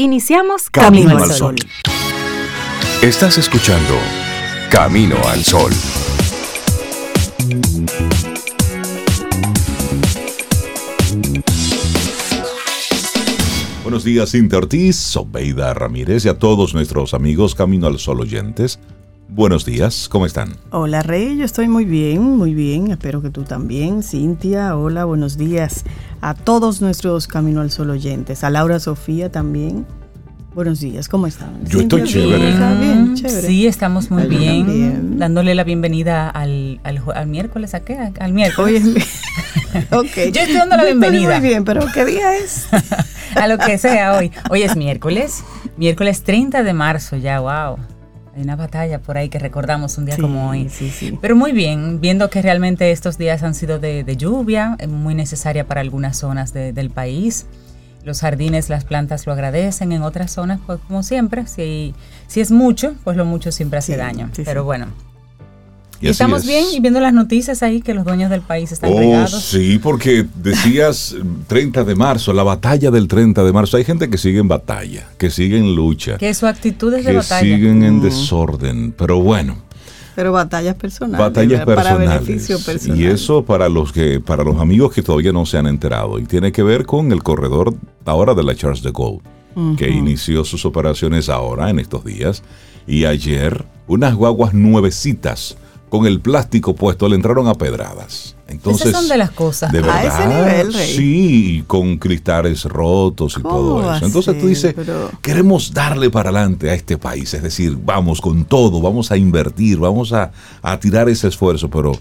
Iniciamos Camino, al Sol. Estás escuchando Camino al Sol. Buenos días, Cintia Ortiz, Sobeida Ramírez y a todos nuestros amigos Camino al Sol oyentes. Buenos días, ¿cómo están? Hola Rey, yo estoy muy bien, muy bien, espero que tú también. Cintia, hola, buenos días a todos nuestros Camino al Sol oyentes, a Laura Sofía también. Buenos días, ¿cómo están? Yo estoy chévere. ¿Está bien? Chévere. Sí, estamos muy bien, bien. Dándole la bienvenida al, al, al miércoles, ¿a qué? Al miércoles. Hoy es- ok. Yo estoy dando la Yo estoy bienvenida. Muy bien, pero ¿qué día es? a lo que sea hoy. Hoy es miércoles, miércoles 30 de marzo ya, wow. Hay una batalla por ahí que recordamos un día Sí, como hoy. sí, sí. Pero muy bien, viendo que realmente estos días han sido de, de lluvia, eh, muy necesaria para algunas zonas de- del país. Los jardines, las plantas lo agradecen, en otras zonas, pues como siempre, si, si es mucho, pues lo mucho siempre hace daño. sí, Pero bueno, Y estamos es. bien y viendo las noticias ahí que los dueños del país están Oh, regados. sí, porque decías mm, 30 de marzo, la batalla del 30 de marzo. Hay gente que sigue en batalla, que sigue en lucha, Que su actitud es de que batalla. siguen en desorden. Pero bueno, Pero batallas personales. batallas ¿verdad? Para personales. beneficio personal. Y eso para los que, para los amigos que todavía no se han enterado. Y tiene que ver con el corredor ahora de la Charles de Gaulle, que inició sus operaciones ahora, en estos días. Y ayer, unas guaguas nuevecitas con el plástico puesto le entraron a pedradas. Entonces, Esas son de las cosas. De A verdad, ese nivel, Rey. sí, y con cristales rotos y ¿Cómo todo eso. a Entonces tú dices, Pero- queremos darle para adelante a este país, es decir, vamos con todo, vamos a invertir, vamos a, a tirar ese esfuerzo, pero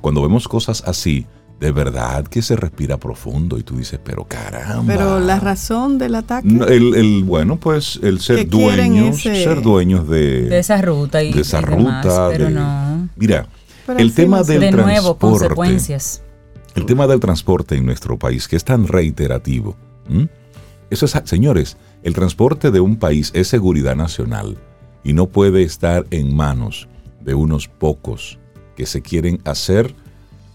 cuando vemos cosas así, de verdad que se respira profundo y tú dices, pero caramba. Pero la razón del ataque. No, El, el- bueno, pues el ser dueños, ese- ser dueños de, de esa ruta y de esa y demás, ruta. pero de- no. Mira, Pero el tema del De nuevo, transporte. consecuencias. El tema del transporte en nuestro país, que es tan reiterativo. ¿m? Eso es, señores, el transporte de un país es seguridad nacional y no puede estar en manos de unos pocos que se quieren hacer,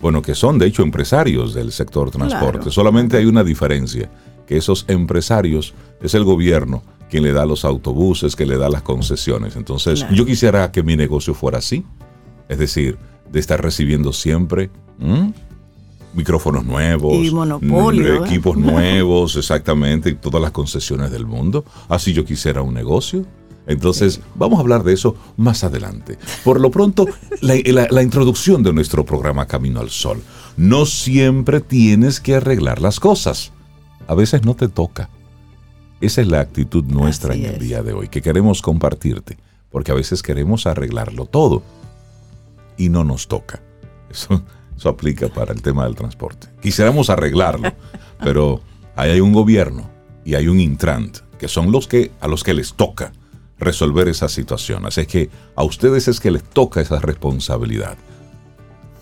bueno, que son de hecho empresarios del sector transporte. Claro. Solamente hay una diferencia, que esos empresarios es el gobierno quien le da los autobuses, que le da las concesiones. Entonces, Claro. yo quisiera que mi negocio fuera así, es decir, de estar recibiendo siempre ¿m? micrófonos nuevos, Y monopolio, n- ¿eh? equipos nuevos, exactamente, y todas las concesiones del mundo. Así yo quisiera un negocio. Entonces, vamos a hablar de eso más adelante. Por lo pronto, la, la- la introducción de nuestro programa Camino al Sol. No siempre tienes que arreglar las cosas. A veces no te toca. Esa es la actitud nuestra Así en el es. día de hoy, que queremos compartirte, porque a veces queremos arreglarlo todo y no nos toca. Eso, eso aplica para el tema del transporte. Quisiéramos arreglarlo, pero ahí hay un gobierno y hay un Intrant, que son los que a los que les toca resolver esa situación. Así es que a ustedes es que les toca esa responsabilidad.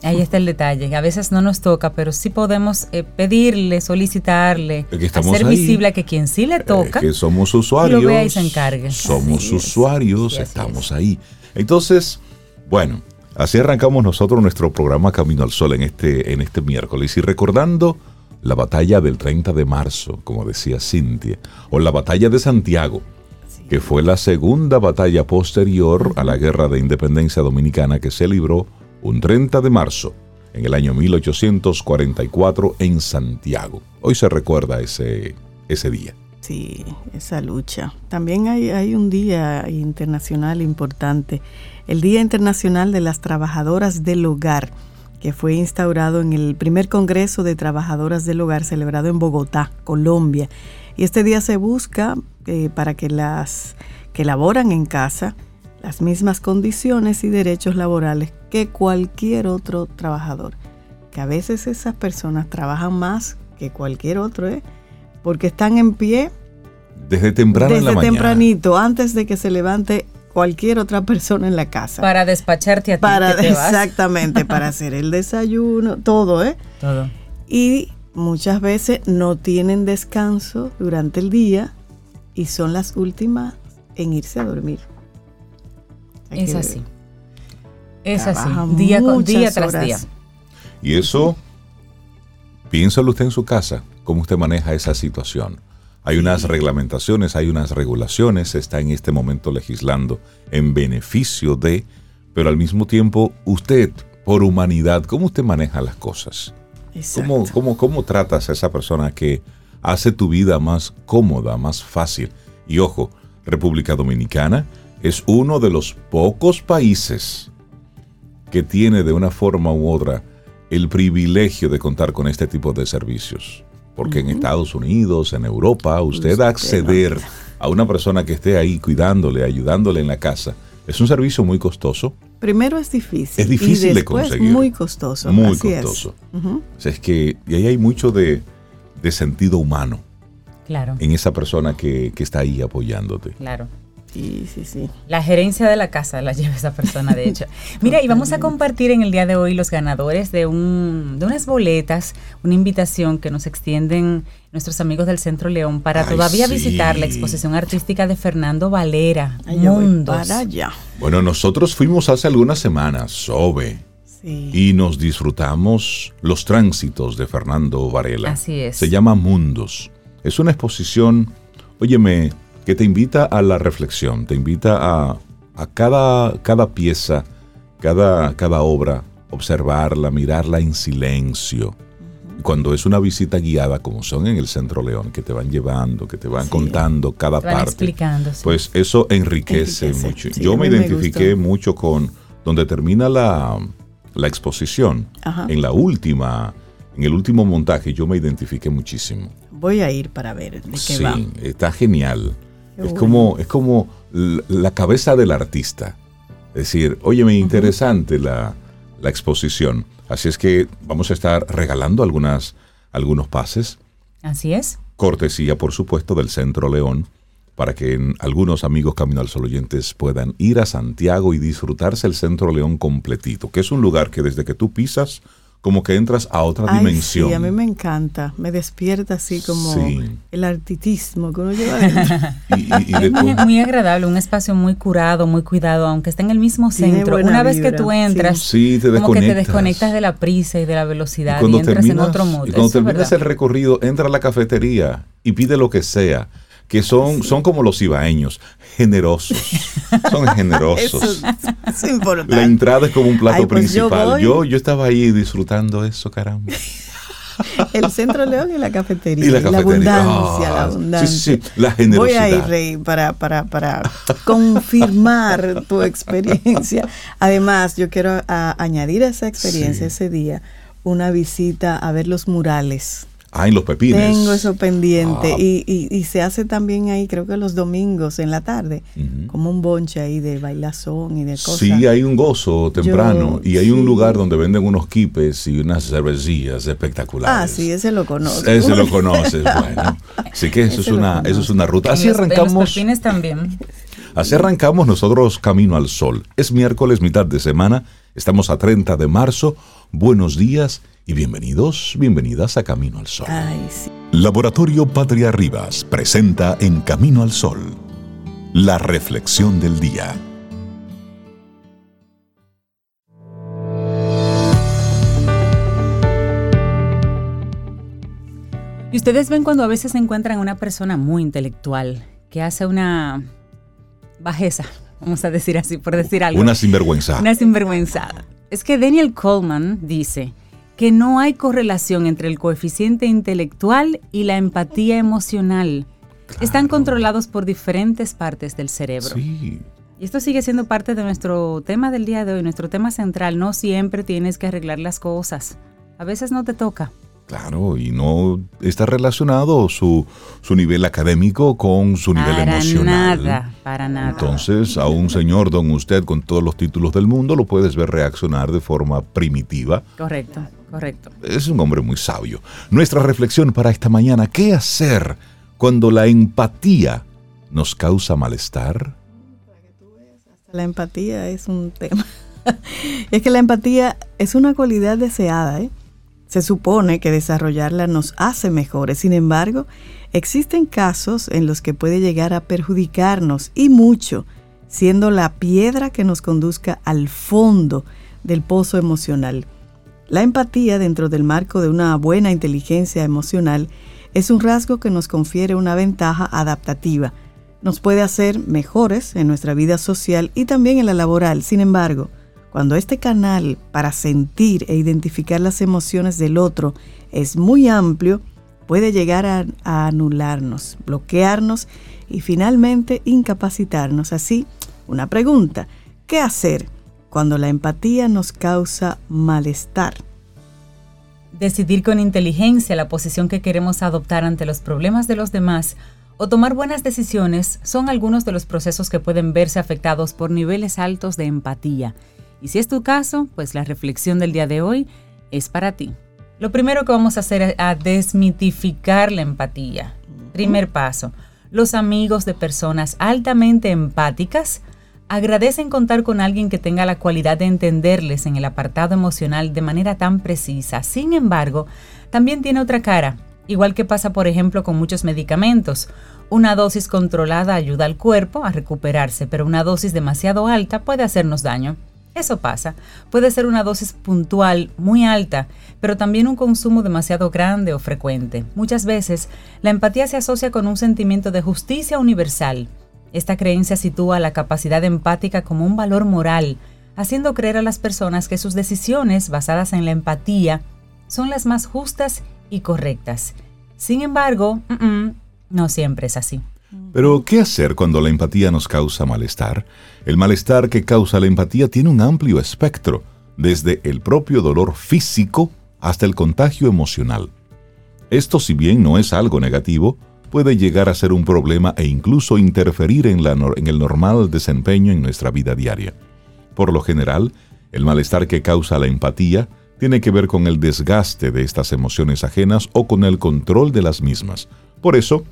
Ahí está el detalle. A veces no nos toca, pero sí podemos eh, pedirle, solicitarle, hacer ahí. visible a que quien sí le toca. Eh, que somos usuarios. vea y se encargue. Somos Así usuarios, estamos ahí. Entonces, bueno, así arrancamos nosotros nuestro programa Camino al Sol en este, en este miércoles. Y recordando la batalla del 30 de marzo, como decía Cintia, o la batalla de Santiago, que fue la segunda batalla posterior a la Guerra de Independencia Dominicana que se libró un 30 de marzo en el año 1844 en Santiago. Hoy se recuerda ese, ese día. Sí, esa lucha. También hay, hay un día internacional importante, el Día Internacional de las Trabajadoras del Hogar, que fue instaurado en el primer Congreso de Trabajadoras del Hogar celebrado en Bogotá, Colombia. Y este día se busca eh, para que las que laboran en casa las mismas condiciones y derechos laborales que cualquier otro trabajador. Que a veces esas personas trabajan más que cualquier otro, ¿eh? porque están en pie Desde temprano en la desde mañana. tempranito, antes de que se levante cualquier otra persona en la casa. Para despacharte a ti, Para- que te vas. exactamente, para hacer el desayuno, todo, ¿eh? Todo. Y muchas veces no tienen descanso durante el día y son las últimas en irse a dormir. Hay Es así. Es así. Día, con, día tras horas. día. Y eso, piénsalo usted en su casa, cómo usted maneja esa situación. Hay unas reglamentaciones, hay unas regulaciones, se está en este momento legislando en beneficio de, pero al mismo tiempo usted, por humanidad, ¿cómo usted maneja las cosas? ¿Cómo, cómo, cómo tratas a esa persona que hace tu vida más cómoda, más fácil? Y ojo, República Dominicana es uno de los pocos países que tiene de una forma u otra el privilegio de contar con este tipo de servicios. Porque en Estados Unidos, en Europa, usted acceder a una persona que esté ahí cuidándole, ayudándole en la casa, es un servicio muy costoso. Primero es difícil. Es difícil de conseguir. Muy costoso. Muy costoso. Es. que y ahí hay mucho de, sentido humano. Claro. En esa persona que, que está ahí apoyándote. Claro. Sí, sí, sí. La gerencia de la casa la lleva esa persona, de hecho. Mira, y vamos a compartir en el día de hoy los ganadores de, un, de unas boletas, una invitación que nos extienden nuestros amigos del Centro León para todavía visitar la exposición artística de Fernando Valera, Mundos. Para allá. Bueno, nosotros fuimos hace algunas semanas, Sobe. Sí. Y nos disfrutamos los tránsitos de Fernando Varela. Así es. Se llama Mundos. Es una exposición, óyeme, que te invita a la reflexión, te invita a, cada, cada, pieza, cada, cada obra, observarla, mirarla en silencio. Cuando es una visita guiada, como son en el Centro León, que te van llevando, que te van contando cada parte, pues eso enriquece, mucho. Yo me identifiqué mucho con donde termina la, exposición, en la última, en el último montaje, yo me identifiqué muchísimo. Voy a ir para ver de qué sí, está genial es como, es como la cabeza del artista. Es decir, óyeme, interesante la, la, exposición. Así es que vamos a estar regalando algunas, algunos pases. Así es. Cortesía, por supuesto, del Centro León, para que algunos amigos Camino al Sol oyentes puedan ir a Santiago y disfrutarse el Centro León completito, que es un lugar que desde que tú pisas como que entras a otra dimensión. Sí, a mí me encanta, me despierta así como el artitismo que uno lleva dentro. es muy, agradable, un espacio muy curado, muy cuidado, aunque esté en el mismo centro. Una vez que tú entras, como que te desconectas de la prisa y de la velocidad y, entras en otro modo. Y cuando terminas el recorrido, entra a la cafetería y pide lo que sea que son, son como los ibaeños, generosos. Son generosos. es importante. La entrada es como un plato pues principal. Yo, yo, estaba ahí disfrutando eso, caramba. El Centro León y la cafetería. Y la, abundancia, la abundancia. Sí, sí, la generosidad. Voy a ir, Rey, para, para, para confirmar tu experiencia. Además, yo quiero añadir a esa experiencia ese día una visita a ver los murales Ah, en los pepines. Tengo eso pendiente. Ah. Y, y, se hace también ahí, creo que los domingos en la tarde, como un bonche ahí de bailazón y de cosas. Sí, hay un gozo temprano. y hay un lugar donde venden unos quipes y unas cervecillas espectaculares. Ah, sí, ese lo conozco. Ese lo conoces, bueno. Así que eso, es una, eso es una ruta. Así arrancamos. los pepines también. Así arrancamos nosotros Camino al Sol. Es miércoles, mitad de semana. Estamos a 30 de marzo. Buenos días y bienvenidos, bienvenidas a Camino al Sol. Laboratorio Patria Rivas presenta en Camino al Sol la reflexión del día. Y ustedes ven cuando a veces se encuentran una persona muy intelectual que hace una bajeza, vamos a decir así, por decir algo. Una sinvergüenza. Una sinvergüenzada. Es que Daniel Coleman dice que no hay correlación entre el coeficiente intelectual y la empatía emocional. Están controlados por diferentes partes del cerebro. Sí. Y esto sigue siendo parte de nuestro tema del día de hoy, nuestro tema central. No siempre tienes que arreglar las cosas. A veces no te toca. Claro, y no está relacionado su, su nivel académico con su nivel para emocional. Nada, para nada. Entonces, a un señor don usted con todos los títulos del mundo lo puedes ver reaccionar de forma primitiva. Correcto. Correcto. Es un hombre muy sabio. Nuestra reflexión para esta mañana, ¿qué hacer cuando la empatía nos causa malestar? La empatía es un tema. es que la empatía es una cualidad deseada. ¿eh? Se supone que desarrollarla nos hace mejores. Sin embargo, existen casos en los que puede llegar a perjudicarnos y mucho, siendo la piedra que nos conduzca al fondo del pozo emocional. La empatía dentro del marco de una buena inteligencia emocional es un rasgo que nos confiere una ventaja adaptativa. Nos puede hacer mejores en nuestra vida social y también en la laboral. Sin embargo, cuando este canal para sentir e identificar las emociones del otro es muy amplio, puede llegar a, anularnos, bloquearnos y finalmente incapacitarnos. Así, una pregunta, ¿qué hacer cuando la empatía nos causa malestar? Decidir con inteligencia la posición que queremos adoptar ante los problemas de los demás o tomar buenas decisiones son algunos de los procesos que pueden verse afectados por niveles altos de empatía. Y si es tu caso, pues la reflexión del día de hoy es para ti. Lo primero que vamos a hacer es a desmitificar la empatía. Primer paso, los amigos de personas altamente empáticas agradecen contar con alguien que tenga la cualidad de entenderles en el apartado emocional de manera tan precisa. Sin embargo, también tiene otra cara, igual que pasa por ejemplo con muchos medicamentos. Una dosis controlada ayuda al cuerpo a recuperarse, pero una dosis demasiado alta puede hacernos daño. Eso pasa. Puede ser una dosis puntual muy alta, pero también un consumo demasiado grande o frecuente. Muchas veces, la empatía se asocia con un sentimiento de justicia universal. Esta creencia sitúa la capacidad empática como un valor moral, haciendo creer a las personas que sus decisiones basadas en la empatía son las más justas y correctas. Sin embargo, no siempre es así. Pero, ¿qué hacer cuando la empatía nos causa malestar? El malestar que causa la empatía tiene un amplio espectro, desde el propio dolor físico hasta el contagio emocional. Esto, si bien no es algo negativo, puede llegar a ser un problema e incluso interferir en, en, el normal desempeño en nuestra vida diaria. Por lo general, el malestar que causa la empatía tiene que ver con el desgaste de estas emociones ajenas o con el control de las mismas. Por eso,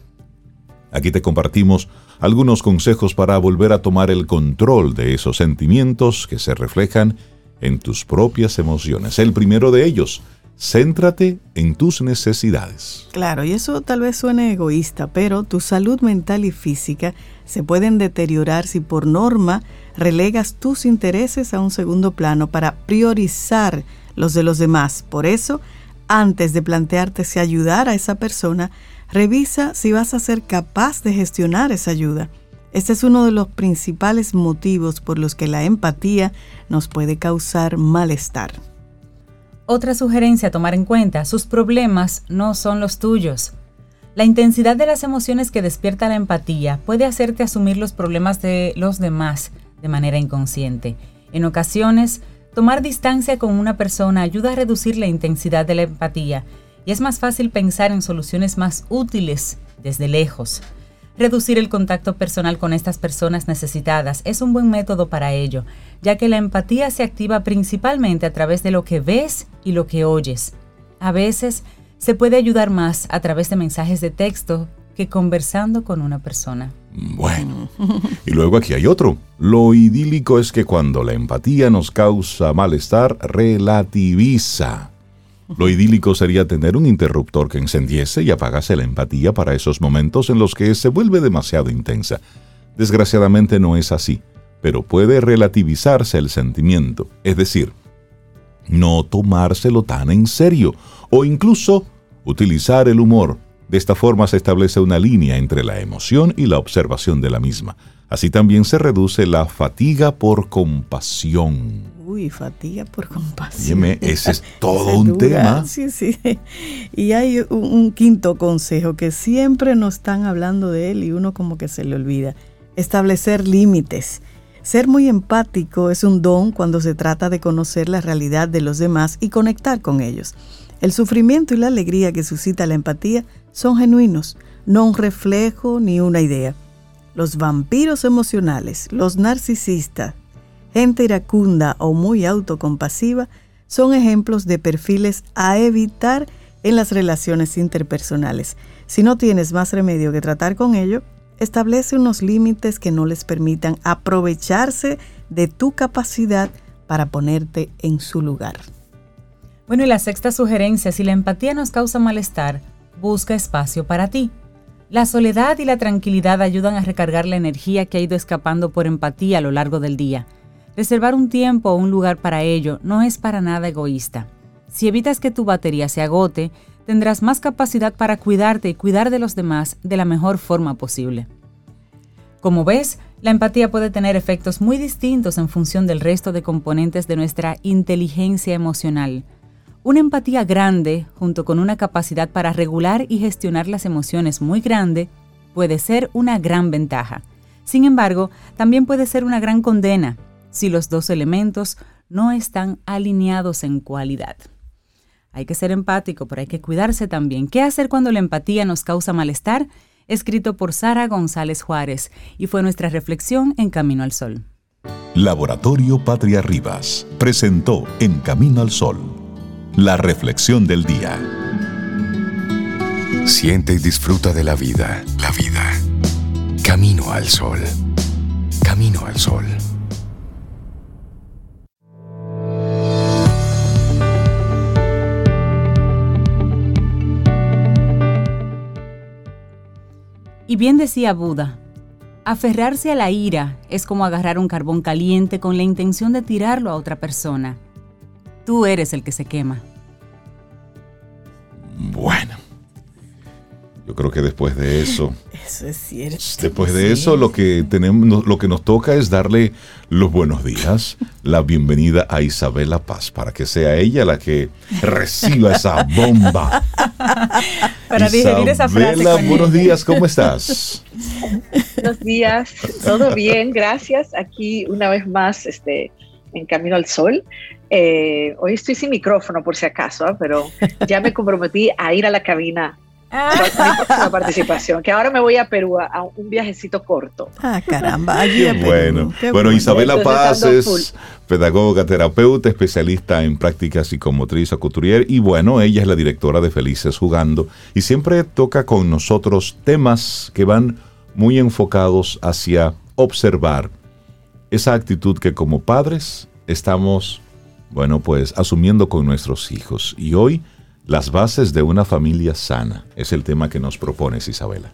Aquí te compartimos algunos consejos para volver a tomar el control de esos sentimientos que se reflejan en tus propias emociones. El primero de ellos, céntrate en tus necesidades. Claro, y eso tal vez suene egoísta, pero tu salud mental y física se pueden deteriorar si por norma relegas tus intereses a un segundo plano para priorizar los de los demás. Por eso, antes de plantearte si ayudar a esa persona, Revisa si vas a ser capaz de gestionar esa ayuda. Este es uno de los principales motivos por los que la empatía nos puede causar malestar. Otra sugerencia a tomar en cuenta, sus problemas no son los tuyos. La intensidad de las emociones que despierta la empatía puede hacerte asumir los problemas de los demás de manera inconsciente. En ocasiones, tomar distancia con una persona ayuda a reducir la intensidad de la empatía y es más fácil pensar en soluciones más útiles desde lejos. Reducir el contacto personal con estas personas necesitadas es un buen método para ello, ya que la empatía se activa principalmente a través de lo que ves y lo que oyes. A veces se puede ayudar más a través de mensajes de texto que conversando con una persona. Bueno, y luego aquí hay otro. Lo idílico es que cuando la empatía nos causa malestar, relativiza. Lo idílico sería tener un interruptor que encendiese y apagase la empatía para esos momentos en los que se vuelve demasiado intensa. Desgraciadamente no es así, pero puede relativizarse el sentimiento, es decir, no tomárselo tan en serio o incluso utilizar el humor. De esta forma se establece una línea entre la emoción y la observación de la misma. Así también se reduce la fatiga por compasión. Uy, fatiga por compasión. Dime, ese es todo un tema. Sí, sí. Y hay un, quinto consejo que siempre nos están hablando de él y uno como que se le olvida. Establecer límites. Ser muy empático es un don cuando se trata de conocer la realidad de los demás y conectar con ellos. El sufrimiento y la alegría que suscita la empatía son genuinos, no un reflejo ni una idea. Los vampiros emocionales, los narcisistas, gente iracunda o muy autocompasiva son ejemplos de perfiles a evitar en las relaciones interpersonales. Si no tienes más remedio que tratar con ello, establece unos límites que no les permitan aprovecharse de tu capacidad para ponerte en su lugar. Bueno, y la sexta sugerencia, si la empatía nos causa malestar, busca espacio para ti. La soledad y la tranquilidad ayudan a recargar la energía que ha ido escapando por empatía a lo largo del día. Reservar un tiempo o un lugar para ello no es para nada egoísta. Si evitas que tu batería se agote, tendrás más capacidad para cuidarte y cuidar de los demás de la mejor forma posible. Como ves, la empatía puede tener efectos muy distintos en función del resto de componentes de nuestra inteligencia emocional. Una empatía grande, junto con una capacidad para regular y gestionar las emociones muy grande, puede ser una gran ventaja. Sin embargo, también puede ser una gran condena si los dos elementos no están alineados en cualidad. Hay que ser empático, pero hay que cuidarse también. ¿Qué hacer cuando la empatía nos causa malestar? escrito por Sara González Juárez, y fue nuestra reflexión en Camino al Sol. Laboratorio Patria Rivas presentó En Camino al Sol, la reflexión del día. Siente y disfruta de la vida, la vida. Camino al Sol. Camino al Sol. Y bien decía Buda, aferrarse a la ira es como agarrar un carbón caliente con la intención de tirarlo a otra persona. Tú eres el que se quema. Bueno, yo creo que después de eso eso es cierto. Después de eso, lo que tenemos, lo que nos toca es darle los buenos días, la bienvenida a Isabela Paz, para que sea ella la que reciba esa bomba. Para digerir esa frase. buenos días, ¿cómo estás? Buenos días, todo bien, gracias. Aquí una vez más, este, en Camino al Sol. Eh, hoy estoy sin micrófono por si acaso, ¿ah? pero ya me comprometí a ir a la cabina Ah. participación, que ahora me voy a Perú a, un viajecito corto. Ah, caramba, bueno. bueno, Isabela Paz es pedagoga, terapeuta, especialista en práctica psicomotriz a couturier y bueno, ella es la directora de Felices Jugando y siempre toca con nosotros temas que van muy enfocados hacia observar esa actitud que como padres estamos, bueno, pues asumiendo con nuestros hijos. Y hoy las bases de una familia sana es el tema que nos propones, Isabela.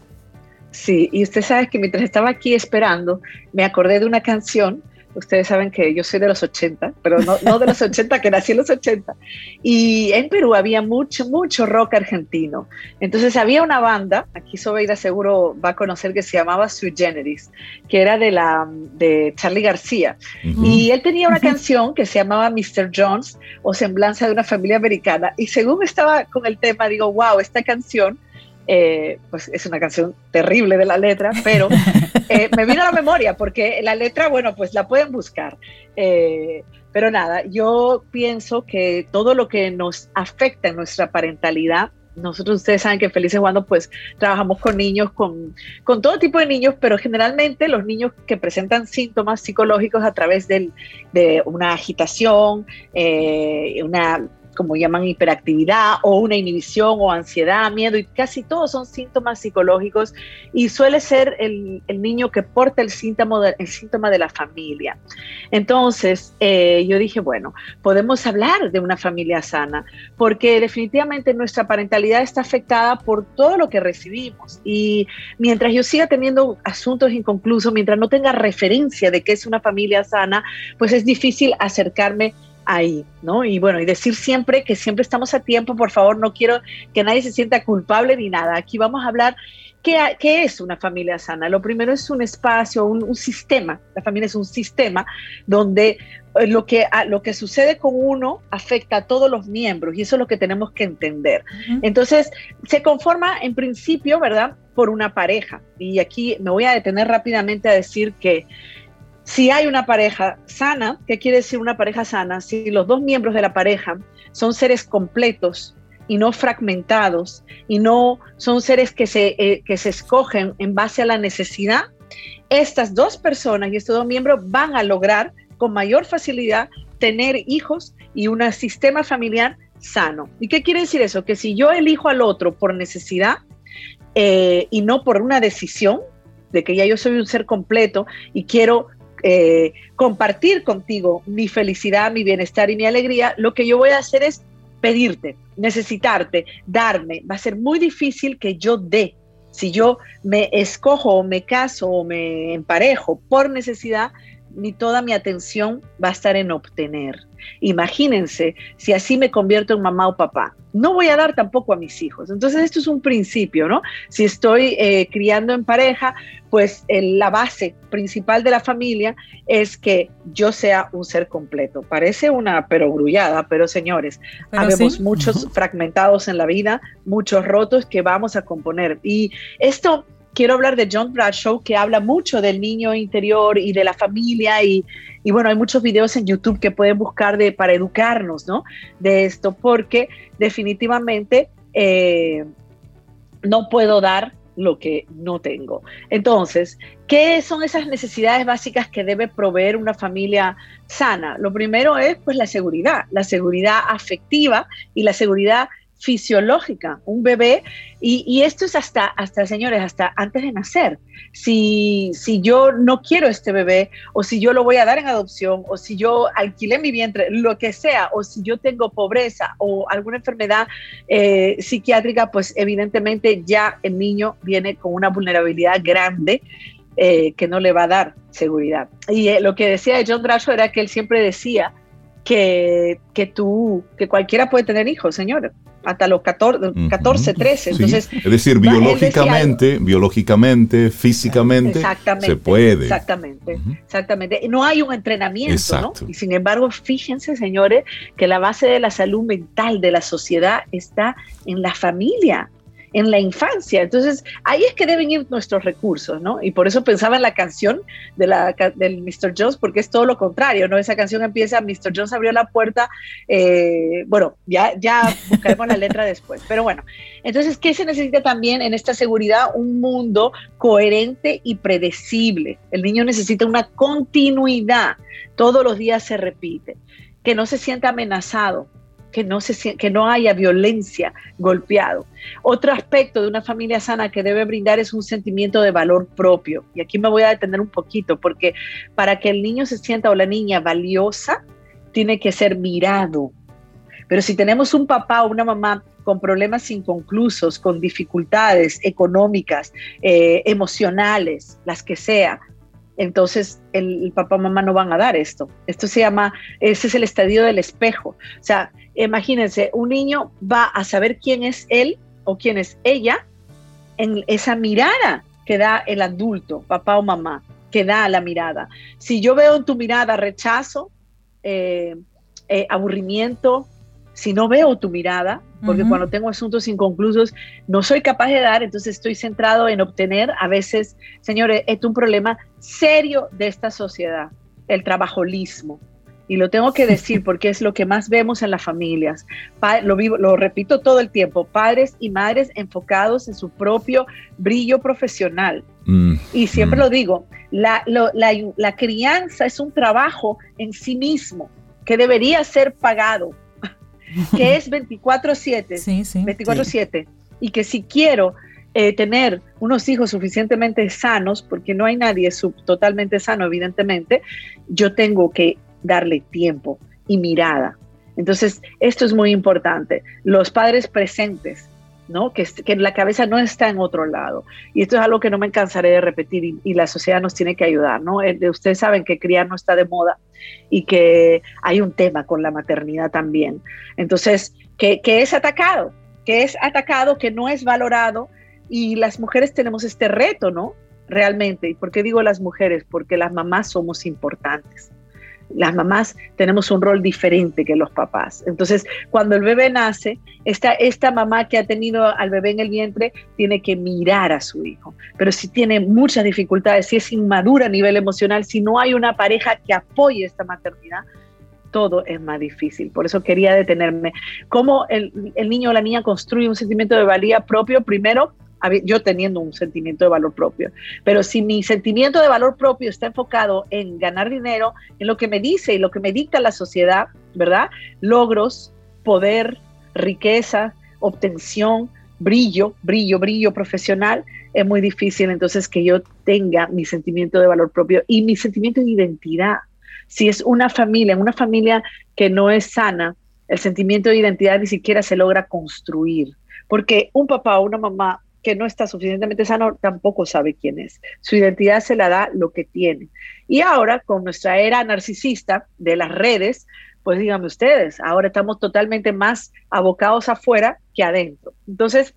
Sí, y usted sabe que mientras estaba aquí esperando, me acordé de una canción Ustedes saben que yo soy de los 80, pero no, de los 80, que nací en los 80. Y en Perú había mucho, mucho rock argentino. Entonces había una banda, aquí Sobeida seguro va a conocer, que se llamaba Sui Generis, que era de, la, de Charlie García. Y él tenía una canción que se llamaba Mr. Jones o Semblanza de una familia americana. Y según estaba con el tema, digo, wow, esta canción eh, pues es una canción terrible de la letra, pero eh, me vino a la memoria porque la letra, bueno, pues la pueden buscar. Eh, pero nada, yo pienso que todo lo que nos afecta en nuestra parentalidad, nosotros ustedes saben que Felices Jugando pues trabajamos con niños, con, con, todo tipo de niños, pero generalmente los niños que presentan síntomas psicológicos a través de una agitación, una como llaman hiperactividad o una inhibición o ansiedad, miedo, y casi todos son síntomas psicológicos y suele ser el, niño que porta el síntoma, de, la familia. Entonces, eh, yo dije, bueno, podemos hablar de una familia sana, porque definitivamente nuestra parentalidad está afectada por todo lo que recibimos y mientras yo siga teniendo asuntos inconclusos, mientras no tenga referencia de qué es una familia sana, pues es difícil acercarme ahí, ¿no? Y bueno, y decir siempre que siempre estamos a tiempo, por favor, no quiero que nadie se sienta culpable ni nada. Aquí vamos a hablar qué, qué es una familia sana. Lo primero es un espacio, un, sistema. La familia es un sistema donde eh, lo que, lo que sucede con uno afecta a todos los miembros y eso es lo que tenemos que entender. Entonces, se conforma en principio, ¿verdad? Por una pareja. Y aquí me voy a detener rápidamente a decir que si hay una pareja sana, ¿qué quiere decir una pareja sana? Si los dos miembros de la pareja son seres completos y no fragmentados y no son seres que se, eh, que se escogen en base a la necesidad, estas dos personas y estos dos miembros van a lograr con mayor facilidad tener hijos y un sistema familiar sano. ¿Y qué quiere decir eso? Que si yo elijo al otro por necesidad eh, y no por una decisión de que ya yo soy un ser completo y quiero eh, compartir contigo mi felicidad, mi bienestar y mi alegría, lo que yo voy a hacer es pedirte, necesitarte, darme. Va a ser muy difícil que yo dé. Si yo me escojo o me caso o me emparejo por necesidad, ni toda mi atención va a estar en obtener. Imagínense si así me convierto en mamá o papá. No voy a dar tampoco a mis hijos. Entonces esto es un principio, ¿no? Si estoy eh, criando en pareja, pues la base principal de la familia es que yo sea un ser completo. Parece una perogrullada, pero señores, habemos muchos fragmentados en la vida, muchos rotos que vamos a componer. Y esto quiero hablar de John Bradshaw, que habla mucho del niño interior y de la familia. Y, bueno, hay muchos videos en YouTube que pueden buscar de, para educarnos ¿no? de esto, porque definitivamente eh, no puedo dar lo que no tengo. Entonces, ¿qué son esas necesidades básicas que debe proveer una familia sana? Lo primero es pues la seguridad, la seguridad afectiva y la seguridad fisiológica, un bebé, y, esto es hasta, hasta, señores, hasta antes de nacer. Si, si yo no quiero este bebé, o si yo lo voy a dar en adopción, o si yo alquilé mi vientre, lo que sea, o si yo tengo pobreza o alguna enfermedad eh, psiquiátrica, pues evidentemente ya el niño viene con una vulnerabilidad grande. Eh, que no le va a dar seguridad. Y eh, lo que decía John Dracho era que él siempre decía que, que tú, que cualquiera puede tener hijos, señores hasta los 14, 14 13. Entonces, es decir, biológicamente, biológicamente, físicamente, se puede. Exactamente, exactamente. No hay un entrenamiento, ¿no? Y sin embargo, fíjense, señores, que la base de la salud mental de la sociedad está en la familia en la infancia. Entonces, ahí es que deben ir nuestros recursos, ¿no? Y por eso pensaba en la canción de la, del Mr. Jones, porque es todo lo contrario, ¿no? Esa canción empieza, Mr. Jones abrió la puerta, eh, bueno, ya, ya buscaremos la letra después, pero bueno. Entonces, ¿qué se necesita también en esta seguridad? Un mundo coherente y predecible. El niño necesita una continuidad, todos los días se repite, que no se sienta amenazado, que no, se, que no haya violencia, golpeado. Otro aspecto de una familia sana que debe brindar es un sentimiento de valor propio. Y aquí me voy a detener un poquito, porque para que el niño se sienta o la niña valiosa, tiene que ser mirado. Pero si tenemos un papá o una mamá con problemas inconclusos, con dificultades económicas, eh, emocionales, las que sea, entonces el, papá o mamá no van a dar esto. Esto se llama, ese es el estadio del espejo. O sea, imagínense, un niño va a saber quién es él o quién es ella en esa mirada que da el adulto, papá o mamá, que da la mirada. Si yo veo en tu mirada rechazo, eh, eh, aburrimiento, si no veo tu mirada, porque cuando tengo asuntos inconclusos no soy capaz de dar, entonces estoy centrado en obtener. A veces, señores, es un problema serio de esta sociedad, el trabajolismo. Y lo tengo que decir porque es lo que más vemos en las familias. lo, vivo, lo repito todo el tiempo, padres y madres enfocados en su propio brillo profesional. Mm, y siempre mm. lo digo, la, la crianza es un trabajo en sí mismo que debería ser pagado que es 24/7, sí, sí, 24/7, y que si quiero eh, tener unos hijos suficientemente sanos, porque no hay nadie sub, totalmente sano, evidentemente, yo tengo que darle tiempo y mirada. Entonces, esto es muy importante. Los padres presentes, ¿no? Que, la cabeza no está en otro lado. Y esto es algo que no me cansaré de repetir y, la sociedad nos tiene que ayudar, ¿no? Eh, ustedes saben que criar no está de moda y que hay un tema con la maternidad también. Entonces, que, que es atacado, que es atacado, que no es valorado y las mujeres tenemos este reto, ¿no? Realmente. ¿Y por qué digo las mujeres? Porque las mamás somos importantes las mamás tenemos un rol diferente que los papás. Entonces, cuando el bebé nace, esta, esta mamá que ha tenido al bebé en el vientre tiene que mirar a su hijo. Pero si tiene muchas dificultades, si es inmadura a nivel emocional, si no hay una pareja que apoye esta maternidad, todo es más difícil. Por eso quería detenerme. ¿Cómo el, el niño o la niña construye un sentimiento de valía propio? Primero, yo teniendo un sentimiento de valor propio. Pero si mi sentimiento de valor propio está enfocado en ganar dinero, en lo que me dice y lo que me dicta la sociedad, ¿verdad? Logros, poder, riqueza, obtención, brillo, brillo, brillo profesional, es muy difícil entonces que yo tenga mi sentimiento de valor propio y mi sentimiento de identidad. Si es una familia, una familia que no es sana, el sentimiento de identidad ni siquiera se logra construir, porque un papá o una mamá que no está suficientemente sano tampoco sabe quién es. Su identidad se la da lo que tiene. Y ahora, con nuestra era narcisista de las redes, pues díganme ustedes, ahora estamos totalmente más abocados afuera que adentro. Entonces,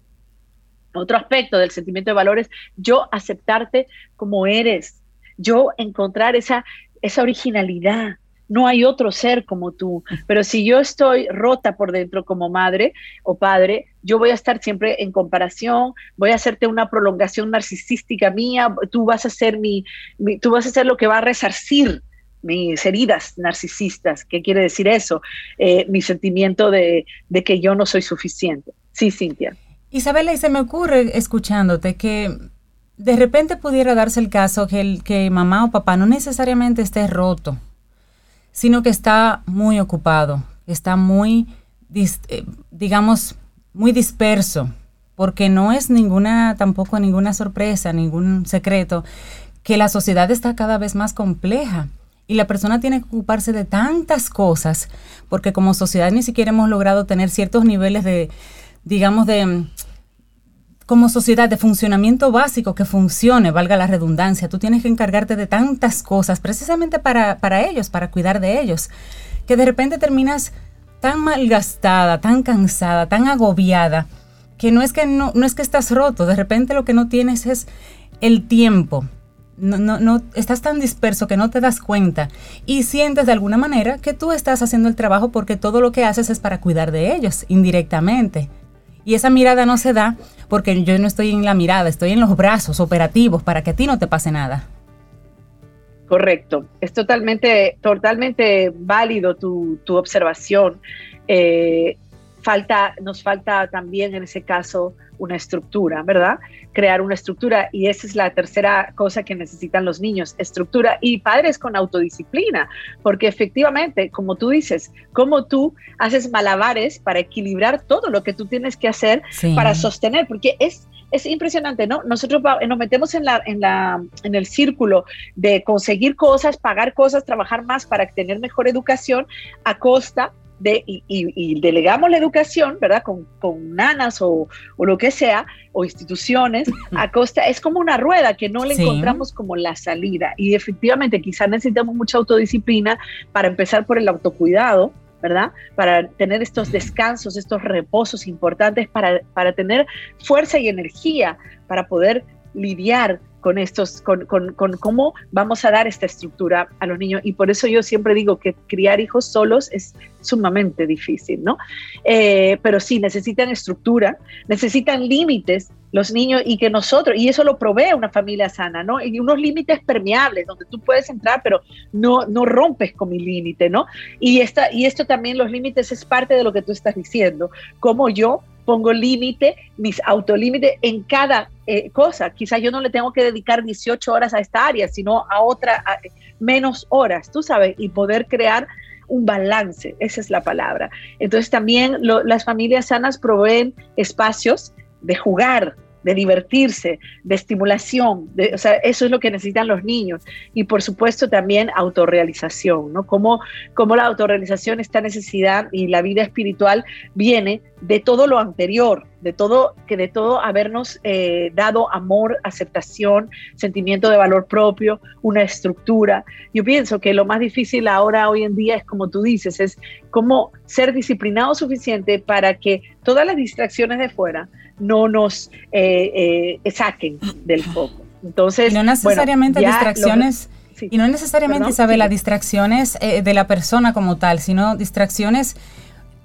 otro aspecto del sentimiento de valores, yo aceptarte como eres, yo encontrar esa, esa originalidad, no hay otro ser como tú. Pero si yo estoy rota por dentro como madre o padre, yo voy a estar siempre en comparación, voy a hacerte una prolongación narcisística mía, tú vas a ser mi, tú vas a ser lo que va a resarcir mis heridas narcisistas. ¿Qué quiere decir eso? Eh, mi sentimiento de, que yo no soy suficiente. Sí, Cintia. Isabela, y se me ocurre escuchándote que de repente pudiera darse el caso que, que mamá o papá no necesariamente esté roto, sino que está muy ocupado, está muy, eh, digamos, muy disperso, porque no es ninguna, tampoco ninguna sorpresa, ningún secreto, que la sociedad está cada vez más compleja y la persona tiene que ocuparse de tantas cosas, porque como sociedad ni siquiera hemos logrado tener ciertos niveles de, digamos, de como sociedad de funcionamiento básico que funcione, valga la redundancia, tú tienes que encargarte de tantas cosas precisamente para, ellos, para cuidar de ellos, que de repente terminas tan malgastada, tan cansada, tan agobiada, que no es que no, no es que estás roto, de repente lo que no tienes es el tiempo. No, no, no, estás tan disperso que no te das cuenta y sientes de alguna manera que tú estás haciendo el trabajo porque todo lo que haces es para cuidar de ellos indirectamente. Y esa mirada no se da porque yo no estoy en la mirada, estoy en los brazos operativos para que a ti no te pase nada. Correcto, es totalmente, totalmente válido tu, observación. Eh, falta, nos falta también en ese caso una estructura, ¿verdad? Crear una estructura y esa es la tercera cosa que necesitan los niños, estructura y padres con autodisciplina, porque efectivamente, como tú dices, como tú haces malabares para equilibrar todo lo que tú tienes que hacer para sostener, porque es es impresionante, ¿no? Nosotros nos metemos en, la, en, la, en el círculo de conseguir cosas, pagar cosas, trabajar más para tener mejor educación a costa de, y, delegamos la educación, ¿verdad? Con, nanas o, lo que sea, o instituciones, a costa, es como una rueda que no le encontramos como la salida. Y efectivamente, quizás necesitamos mucha autodisciplina para empezar por el autocuidado, ¿verdad? Para tener estos descansos, estos reposos importantes, para, para tener fuerza y energía para poder lidiar con estos, con, cómo vamos a dar esta estructura a los niños. Y por eso yo siempre digo que criar hijos solos es sumamente difícil, ¿no? Eh, pero sí, necesitan estructura, necesitan límites los niños y que nosotros, y eso lo provee una familia sana, ¿no? Y unos límites permeables donde tú puedes entrar, pero no, no rompes con mi límite, ¿no? Y, esta, y esto también, los límites es parte de lo que tú estás diciendo, como yo pongo límite, mis autolímites en cada eh, cosa. Quizás yo no le tengo que dedicar 18 horas a esta área, sino a otra, menos horas, tú sabes, y poder crear un balance, esa es la palabra. Entonces también las familias sanas proveen espacios de jugar, de divertirse, de estimulación, o sea, eso es lo que necesitan los niños. Y por supuesto también autorrealización, ¿no? Como, como la autorrealización, esta necesidad y la vida espiritual viene de todo lo anterior, de todo, que de todo habernos eh, dado amor, aceptación, sentimiento de valor propio, una estructura. Yo pienso que lo más difícil ahora, hoy en día, es como tú dices, es cómo ser disciplinado suficiente para que todas las distracciones de fuera no nos eh, eh, saquen del foco. Entonces, no necesariamente distracciones. Y no necesariamente, Isabela, distracciones eh, de la persona como tal, sino distracciones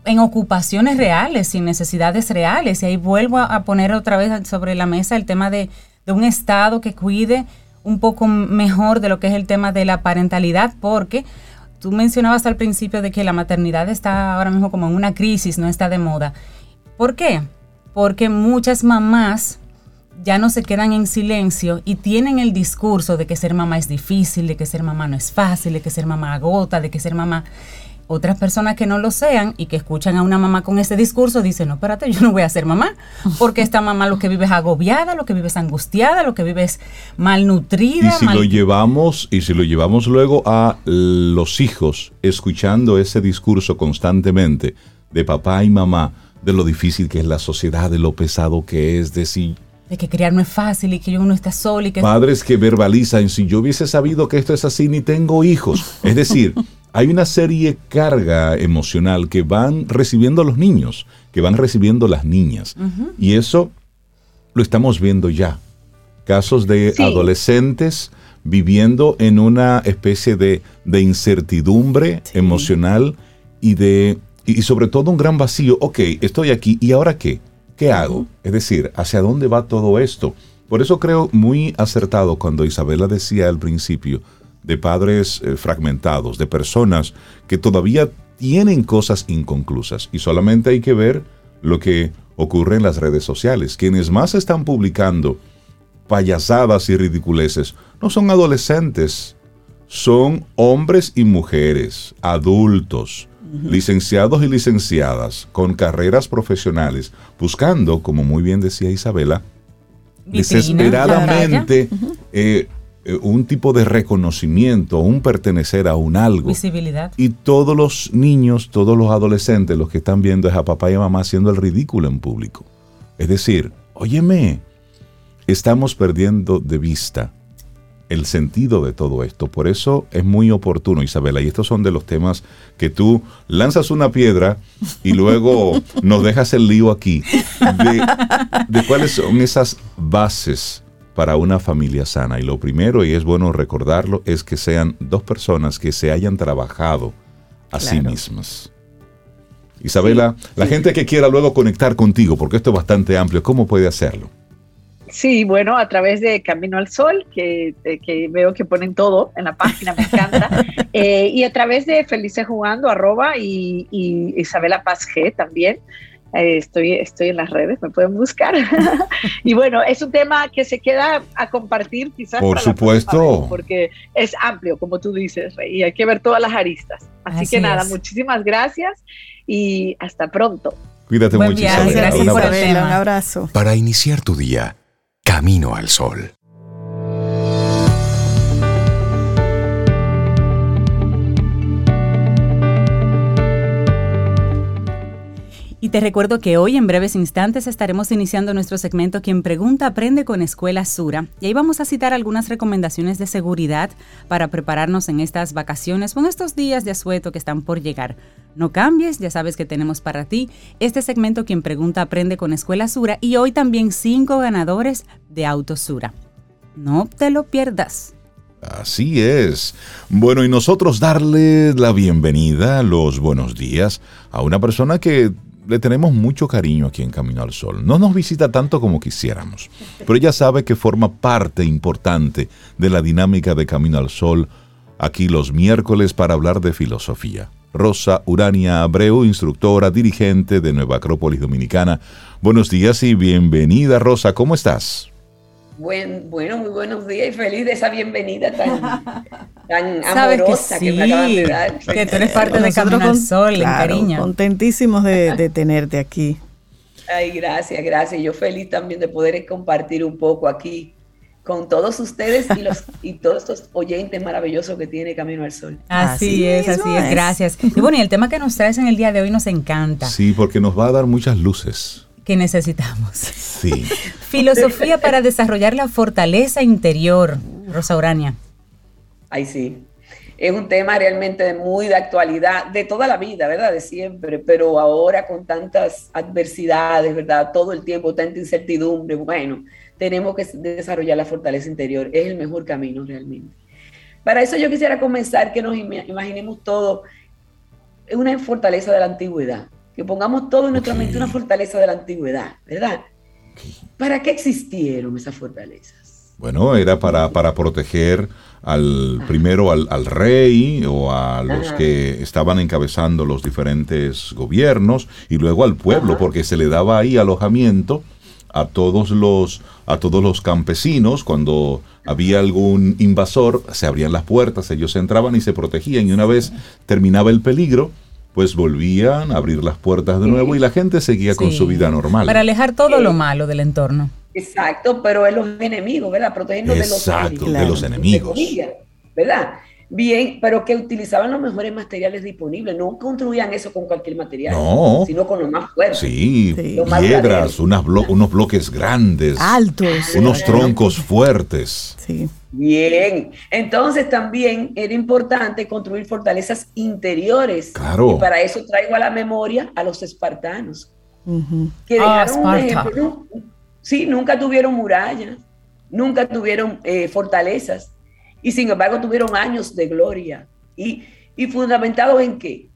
en ocupaciones reales, sin necesidades reales. Y ahí vuelvo a, poner otra vez sobre la mesa el tema de, de, un Estado que cuide un poco mejor de lo que es el tema de la parentalidad, porque tú mencionabas al principio de que la maternidad está ahora mismo como en una crisis, no está de moda. ¿Por qué? porque muchas mamás ya no se quedan en silencio y tienen el discurso de que ser mamá es difícil, de que ser mamá no es fácil, de que ser mamá agota, de que ser mamá... Otras personas que no lo sean y que escuchan a una mamá con ese discurso dicen, no, espérate, yo no voy a ser mamá, porque esta mamá lo que vive es agobiada, lo que vive es angustiada, lo que vive es malnutrida. Y si lo llevamos, y si lo llevamos luego a los hijos escuchando ese discurso constantemente de papá y mamá, de lo difícil que es la sociedad, de lo pesado que es, de si de que criar no es fácil y que uno está solo y que... Padres que verbalizan, si yo hubiese sabido que esto es así, ni tengo hijos. Es decir, hay una serie carga emocional que van recibiendo los niños, que van recibiendo las niñas. Y eso lo estamos viendo ya. Casos de adolescentes viviendo en una especie de, incertidumbre emocional y de y sobre todo un gran vacío. Ok, estoy aquí, ¿y ahora qué? ¿Qué hago? Es decir, ¿hacia dónde va todo esto? Por eso creo muy acertado cuando Isabela decía al principio de padres eh, fragmentados, de personas que todavía tienen cosas inconclusas y solamente hay que ver lo que ocurre en las redes sociales. Quienes más están publicando payasadas y ridiculeces no son adolescentes, son hombres y mujeres, adultos, licenciados y licenciadas, con carreras profesionales, buscando, como muy bien decía Isabela, desesperadamente eh, eh, un tipo de reconocimiento, un pertenecer a un algo. Visibilidad. Y todos los niños, todos los adolescentes, los que están viendo es a papá y a mamá haciendo el ridículo en público. Es decir, óyeme, estamos perdiendo de vista el sentido de todo esto. Por eso es muy oportuno, Isabela, y estos son de los temas que tú lanzas una piedra y luego nos dejas el lío aquí, de, de cuáles son esas bases para una familia sana. Y lo primero, y es bueno recordarlo, es que sean dos personas que se hayan trabajado a sí mismas. Isabela, la gente que quiera luego conectar contigo, porque esto es bastante amplio, ¿cómo puede hacerlo? Sí, bueno, a través de Camino al Sol, que, que veo que ponen todo en la página, me encanta. Eh, y a través de Felices Jugando, arroba, y, y Isabela Paz G también. Eh, estoy, estoy en las redes, me pueden buscar. y bueno, es un tema que se queda a compartir quizás. Por supuesto. porque es amplio, como tú dices, y hay que ver todas las aristas. Así, que nada, muchísimas gracias y hasta pronto. Cuídate mucho. Gracias, un abrazo. Para iniciar tu día, camino al sol. Y te recuerdo que hoy en breves instantes estaremos iniciando nuestro segmento Quien pregunta aprende con Escuela Sura. Y ahí vamos a citar algunas recomendaciones de seguridad para prepararnos en estas vacaciones en estos días de asueto que están por llegar. No cambies, ya sabes que tenemos para ti este segmento Quien pregunta aprende con Escuela Sura y hoy también cinco ganadores de Autosura. No te lo pierdas. Así es. Bueno, y nosotros darle la bienvenida, los buenos días a una persona que le tenemos mucho cariño aquí en Camino al Sol. No nos visita tanto como quisiéramos, pero ella sabe que forma parte importante de la dinámica de Camino al Sol aquí los miércoles para hablar de filosofía. Rosa Urania Abreu, instructora, dirigente de Nueva Acrópolis Dominicana. Buenos días y bienvenida, Rosa. ¿Cómo estás? Buen, bueno, muy buenos días y feliz de esa bienvenida tan, tan amorosa que, me acaban de dar. Que tú eres parte de Camino al Sol, cariño. Contentísimos de, de, tenerte aquí. Ay, gracias, gracias. Yo feliz también de poder compartir un poco aquí con todos ustedes y, los, y todos estos oyentes maravillosos que tiene Camino al Sol. Así, es, así es, gracias. Y bueno, y el tema que nos traes en el día de hoy nos encanta. Sí, porque nos va a dar muchas luces que necesitamos. Sí. Filosofía para desarrollar la fortaleza interior, Rosa Urania. Ay, sí. Es un tema realmente muy de actualidad, de toda la vida, ¿verdad? De siempre, pero ahora con tantas adversidades, ¿verdad? Todo el tiempo, tanta incertidumbre, bueno, tenemos que desarrollar la fortaleza interior. Es el mejor camino realmente. Para eso yo quisiera comenzar que nos imaginemos todo una fortaleza de la antigüedad que pongamos todo en nuestra mente una fortaleza de la antigüedad, ¿verdad? ¿Para qué existieron esas fortalezas? Bueno, era para, para proteger al primero al, rey o a los que estaban encabezando los diferentes gobiernos y luego al pueblo, porque se le daba ahí alojamiento a todos los a todos los campesinos. Cuando había algún invasor se abrían las puertas ellos entraban y se protegían. Y una vez terminaba el peligro pues volvían a abrir las puertas de nuevo y la gente seguía con su vida normal. Para alejar todo lo malo del entorno. Exacto, pero es los enemigos, ¿verdad? Protegiendo de los enemigos. De los enemigos. ¿Verdad? Bien, pero que utilizaban los mejores materiales disponibles, no construían eso con cualquier material, sino con lo más fuerte. Sí, piedras, unos bloques grandes, altos, unos troncos fuertes. Sí. Bien, entonces también era importante construir fortalezas interiores. Claro. Y para eso traigo a la memoria a los espartanos, que ah, dejaron un ejemplo. Sí, nunca tuvieron murallas, nunca tuvieron eh, fortalezas y sin embargo tuvieron años de gloria. ¿Y, y fundamentados en qué?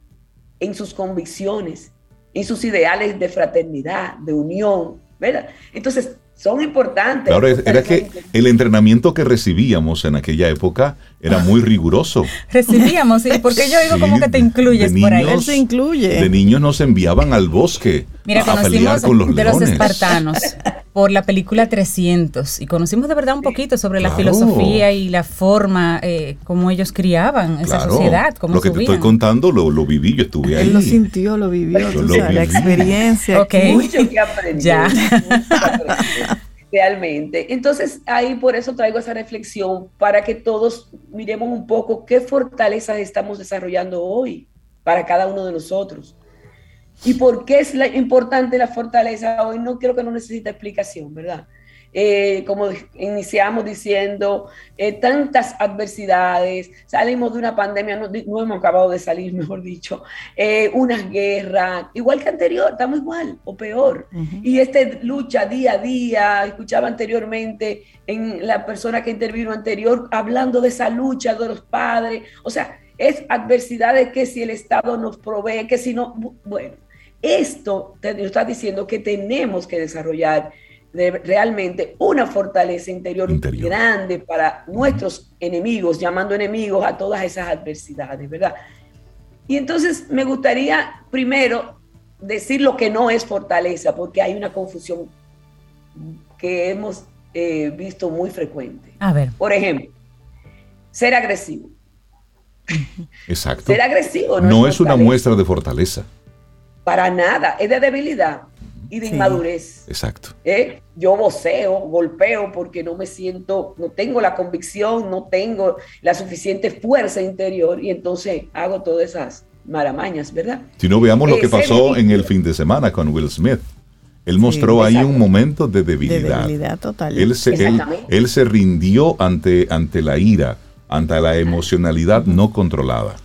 En sus convicciones, en sus ideales de fraternidad, de unión, ¿verdad? Entonces, son importantes. Claro, era que el entrenamiento que recibíamos en aquella época era muy riguroso. Recibíamos, sí, porque yo digo como que te incluyes por ahí. Él se incluye. De niños nos enviaban al bosque Mira, a pelear con los de los espartanos por la película 300 y conocimos de verdad un poquito sobre la filosofía y la forma eh, como ellos criaban esa sociedad. Cómo lo que te estoy contando lo, lo, viví, yo estuve ahí. Él lo sintió, lo vivió, la experiencia. Okay. Mucho que aprender. Ya. Realmente. Entonces, ahí por eso traigo esa reflexión para que todos miremos un poco qué fortalezas estamos desarrollando hoy para cada uno de nosotros ¿Y por qué es la, importante la fortaleza hoy? No creo que no necesita explicación, ¿verdad? Eh, como iniciamos diciendo, eh, tantas adversidades, salimos de una pandemia, no, hemos acabado de salir, mejor dicho, eh, una guerra, igual que anterior, estamos igual o peor. Y esta lucha día a día, escuchaba anteriormente en la persona que intervino anterior, hablando de esa lucha de los padres, o sea, es adversidades que si el Estado nos provee, que si no, bueno, esto te está diciendo que tenemos que desarrollar realmente una fortaleza interior, grande para nuestros enemigos, llamando enemigos a todas esas adversidades, ¿verdad? Y entonces me gustaría primero decir lo que no es fortaleza, porque hay una confusión que hemos eh, visto muy frecuente. A ver. Por ejemplo, ser agresivo. Exacto. Ser agresivo no, es una muestra de fortaleza. Para nada, es de debilidad y de inmadurez. Exacto. ¿Eh? Yo voceo, golpeo porque no me siento, no tengo la convicción, no tengo la suficiente fuerza interior y entonces hago todas esas maramañas, ¿verdad? Si no veamos lo que pasó en el fin de semana con Will Smith. Él mostró ahí un momento de debilidad. De debilidad total. Él se, él se rindió ante, ante la ira, ante la emocionalidad no controlada.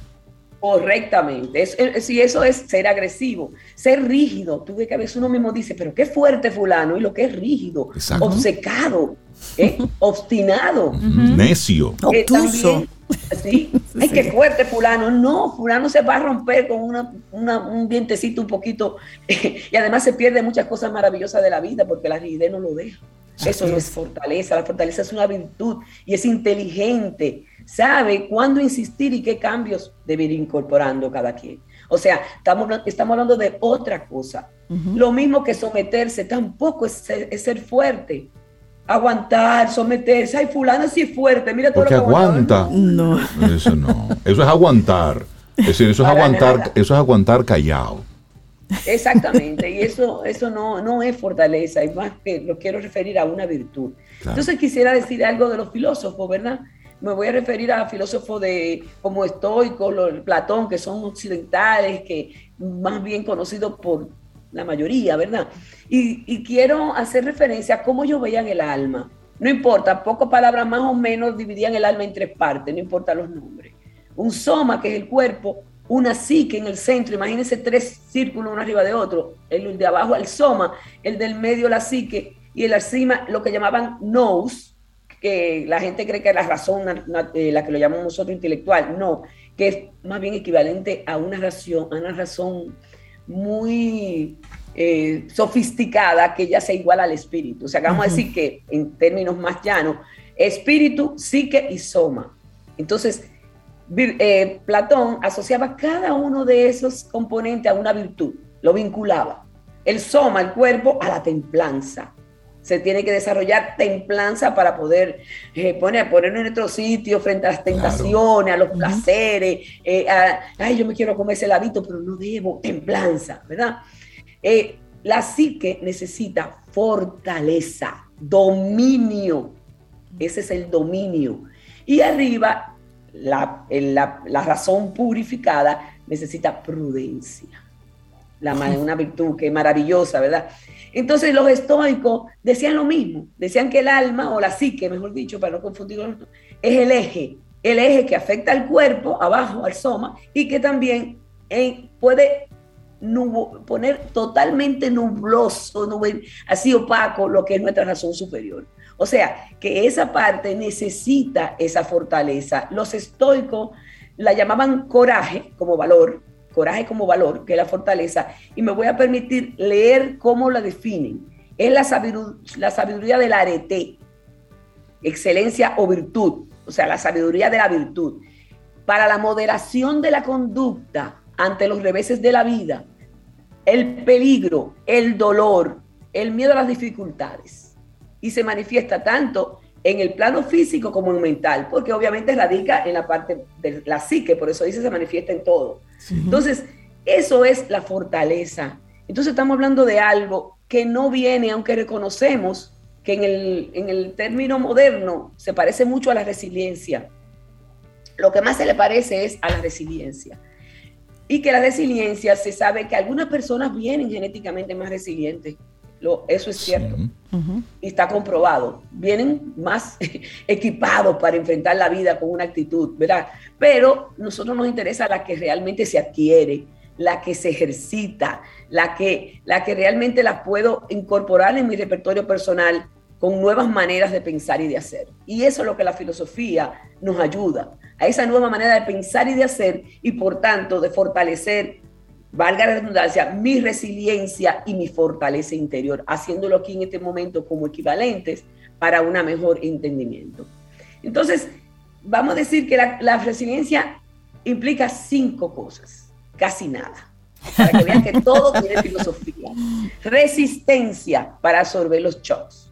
Correctamente. si eso es ser agresivo, ser rígido. Tú ves que a veces uno mismo dice, pero qué fuerte fulano, y lo que es rígido, obcecado, ¿eh? obstinado, necio, eh, obtuso. ¿sí? Ay, qué fuerte fulano. No, fulano se va a romper con un vientecito un poquito. y además se pierde muchas cosas maravillosas de la vida porque la rigidez no lo deja. Eso no es fortaleza. La fortaleza es una virtud y es inteligente sabe cuándo insistir y qué cambios debe ir incorporando cada quien. O sea, estamos, estamos hablando de otra cosa. Lo mismo que someterse tampoco es ser, fuerte. Aguantar, someterse. Ay, fulano sí es fuerte. Mira todo Porque lo que aguanta. No. Eso no. Eso es aguantar. Es decir, eso es aguantar, eso es aguantar callado. Exactamente, y eso, eso no, no es fortaleza, y más que lo quiero referir a una virtud. Entonces quisiera decir algo de los filósofos, ¿verdad? Me voy a referir a filósofos de, como estoico, Platón, que son occidentales, que más bien conocidos por la mayoría, ¿verdad? Y, quiero hacer referencia a cómo ellos veían el alma. No importa, pocas palabras más o menos dividían el alma en tres partes, no importa los nombres. Un soma, que es el cuerpo, una psique en el centro, imagínense tres círculos uno arriba de otro, el de abajo el soma, el del medio la psique y el encima lo que llamaban nous, que la gente cree que la razón, eh, la que lo llamamos nosotros intelectual, no, que es más bien equivalente a una razón, a una razón muy eh, sofisticada que ya sea igual al espíritu. O sea, vamos a decir que en términos más llanos, espíritu, psique y soma. Entonces, eh, Platón asociaba cada uno de esos componentes a una virtud, lo vinculaba. El soma, el cuerpo, a la templanza se tiene que desarrollar templanza para poder eh, poner, ponernos en nuestro sitio frente a las tentaciones, a los placeres, eh, ay, yo me quiero comer ese ladito, pero no debo, templanza, ¿verdad? Eh, la psique necesita fortaleza, dominio, ese es el dominio. Y arriba, la, la, razón purificada necesita prudencia. La, una virtud que es maravillosa, ¿verdad? Entonces los estoicos decían lo mismo, decían que el alma o la psique, mejor dicho, para no confundirlo, es el eje, el eje que afecta al cuerpo, abajo, al soma, y que también eh, puede poner totalmente nubloso, así opaco lo que es nuestra razón superior. O sea, que esa parte necesita esa fortaleza. Los estoicos la llamaban coraje como valor, coraje como valor, que es la fortaleza, y me voy a permitir leer cómo la definen. Es la sabiduría, la sabiduría del arete, excelencia o virtud, o sea, la sabiduría de la virtud. Para la moderación de la conducta ante los reveses de la vida, el peligro, el dolor, el miedo a las dificultades y se manifiesta tanto en el plano físico como en mental, porque obviamente radica en la parte de la psique, por eso dice se manifiesta en todo. Entonces, eso es la fortaleza. Entonces estamos hablando de algo que no viene, aunque reconocemos que en el, en el término moderno se parece mucho a la resiliencia. Lo que más se le parece es a la resiliencia. Y que la resiliencia se sabe que algunas personas vienen genéticamente más resilientes eso es cierto. Y está comprobado. Vienen más equipados para enfrentar la vida con una actitud, ¿verdad? Pero nosotros nos interesa la que realmente se adquiere, la que se ejercita, la que, la que realmente la puedo incorporar en mi repertorio personal con nuevas maneras de pensar y de hacer. Y eso es lo que la filosofía nos ayuda, a esa nueva manera de pensar y de hacer, y por tanto de fortalecer valga la redundancia, mi resiliencia y mi fortaleza interior, haciéndolo aquí en este momento como equivalentes para un mejor entendimiento. Entonces, vamos a decir que la, resiliencia implica cinco cosas, casi nada, para que vean que todo tiene filosofía. Resistencia para absorber los shocks.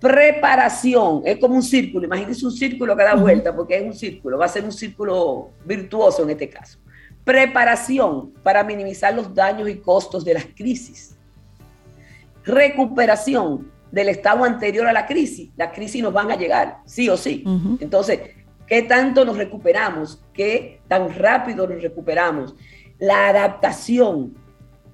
Preparación, es como un círculo, imagínense un círculo que da vuelta, porque es un círculo, va a ser un círculo virtuoso en este caso Preparación para minimizar los daños y costos de las crisis. Recuperación del estado anterior a la crisis. Las crisis nos van a llegar, sí o sí. Entonces, ¿qué tanto nos recuperamos? ¿Qué tan rápido nos recuperamos? La adaptación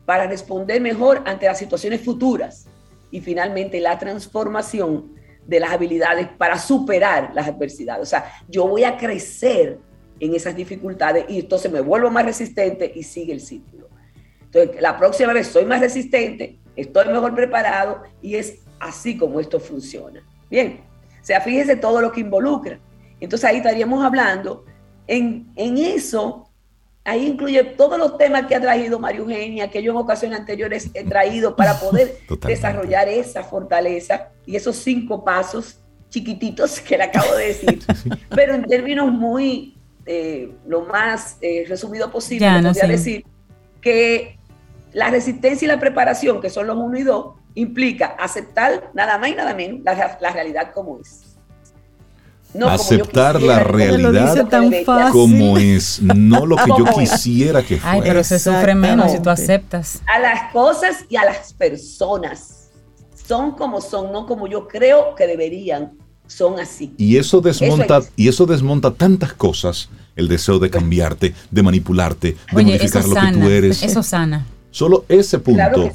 para responder mejor ante las situaciones futuras. Y finalmente, la transformación de las habilidades para superar las adversidades. O sea, yo voy a crecer en esas dificultades y entonces me vuelvo más resistente y sigue el círculo. Entonces, la próxima vez soy más resistente, estoy mejor preparado y es así como esto funciona. Bien, o sea, fíjese todo lo que involucra. Entonces ahí estaríamos hablando en, en eso, ahí incluye todos los temas que ha traído María Eugenia, que yo en ocasiones anteriores he traído para poder desarrollar esa fortaleza y esos cinco pasos chiquititos que le acabo de decir, pero en términos muy eh, lo más eh, resumido posible, podría decir que la resistencia y la preparación, que son los uno y dos, implica aceptar nada más y nada menos la, la realidad como es. No aceptar la realidad como es, no lo que yo quisiera que fuera. Ay, pero se sufre menos si tú aceptas. A las cosas y a las personas. Son como son, no como yo creo que deberían son así. Y eso desmonta, y eso desmonta tantas cosas, el deseo de cambiarte, de manipularte, de modificar lo que tú eres. Eso sana. Solo ese punto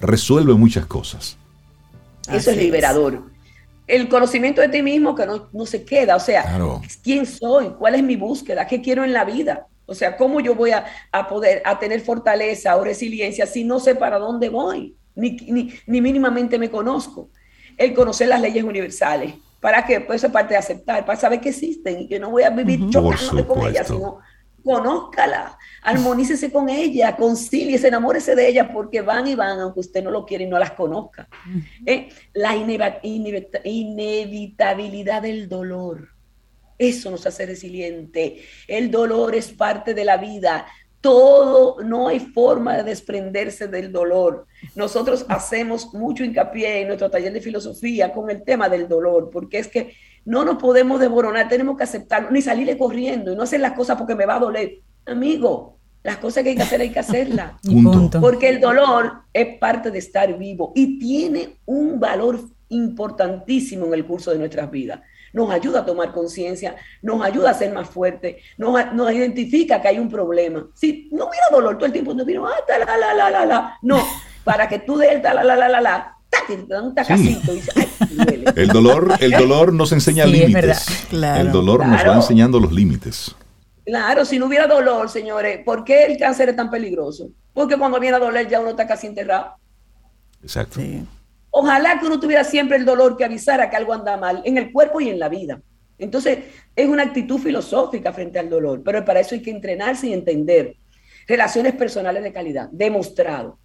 resuelve muchas cosas. Eso es liberador. El conocimiento de ti mismo que no, se queda, o sea, quién soy, cuál es mi búsqueda, qué quiero en la vida. O sea, ¿cómo yo voy a, poder a tener fortaleza o resiliencia si no sé para dónde voy, ni, ni, ni mínimamente me conozco? El conocer las leyes universales, ¿Para qué? Pues esa parte de aceptar, para saber que existen y que no voy a vivir chocándome con ella, sino conózcala, armonícese con ella, concíliese, enamórese de ella, porque van y van, aunque usted no lo quiere y no las conozca. ¿Eh? La inevitabilidad del dolor. Eso nos hace resiliente. El dolor es parte de la vida todo, no hay forma de desprenderse del dolor. Nosotros hacemos mucho hincapié en nuestro taller de filosofía con el tema del dolor, porque es que no nos podemos desboronar, tenemos que aceptarlo, ni salirle corriendo y no hacer las cosas porque me va a doler. Amigo, las cosas que hay que hacer hay que hacerlas. Porque el dolor es parte de estar vivo y tiene un valor importantísimo en el curso de nuestras vidas. Nos ayuda a tomar conciencia, nos ayuda a ser más fuerte, nos, nos, identifica que hay un problema. Si no hubiera dolor todo el tiempo, no hubiera, ah, la, la, la, la, la. No, para que tú des la, la, la, la, la, la, un tacacito y El dolor, el dolor nos enseña límites. El dolor nos va enseñando los límites. Claro, si no hubiera dolor, señores, ¿por qué el cáncer es tan peligroso? Porque cuando viene a doler ya uno está casi enterrado. Exacto. Ojalá que uno tuviera siempre el dolor que avisara que algo anda mal en el cuerpo y en la vida. Entonces, es una actitud filosófica frente al dolor, pero para eso hay que entrenarse y entender. Relaciones personales de calidad, demostrado.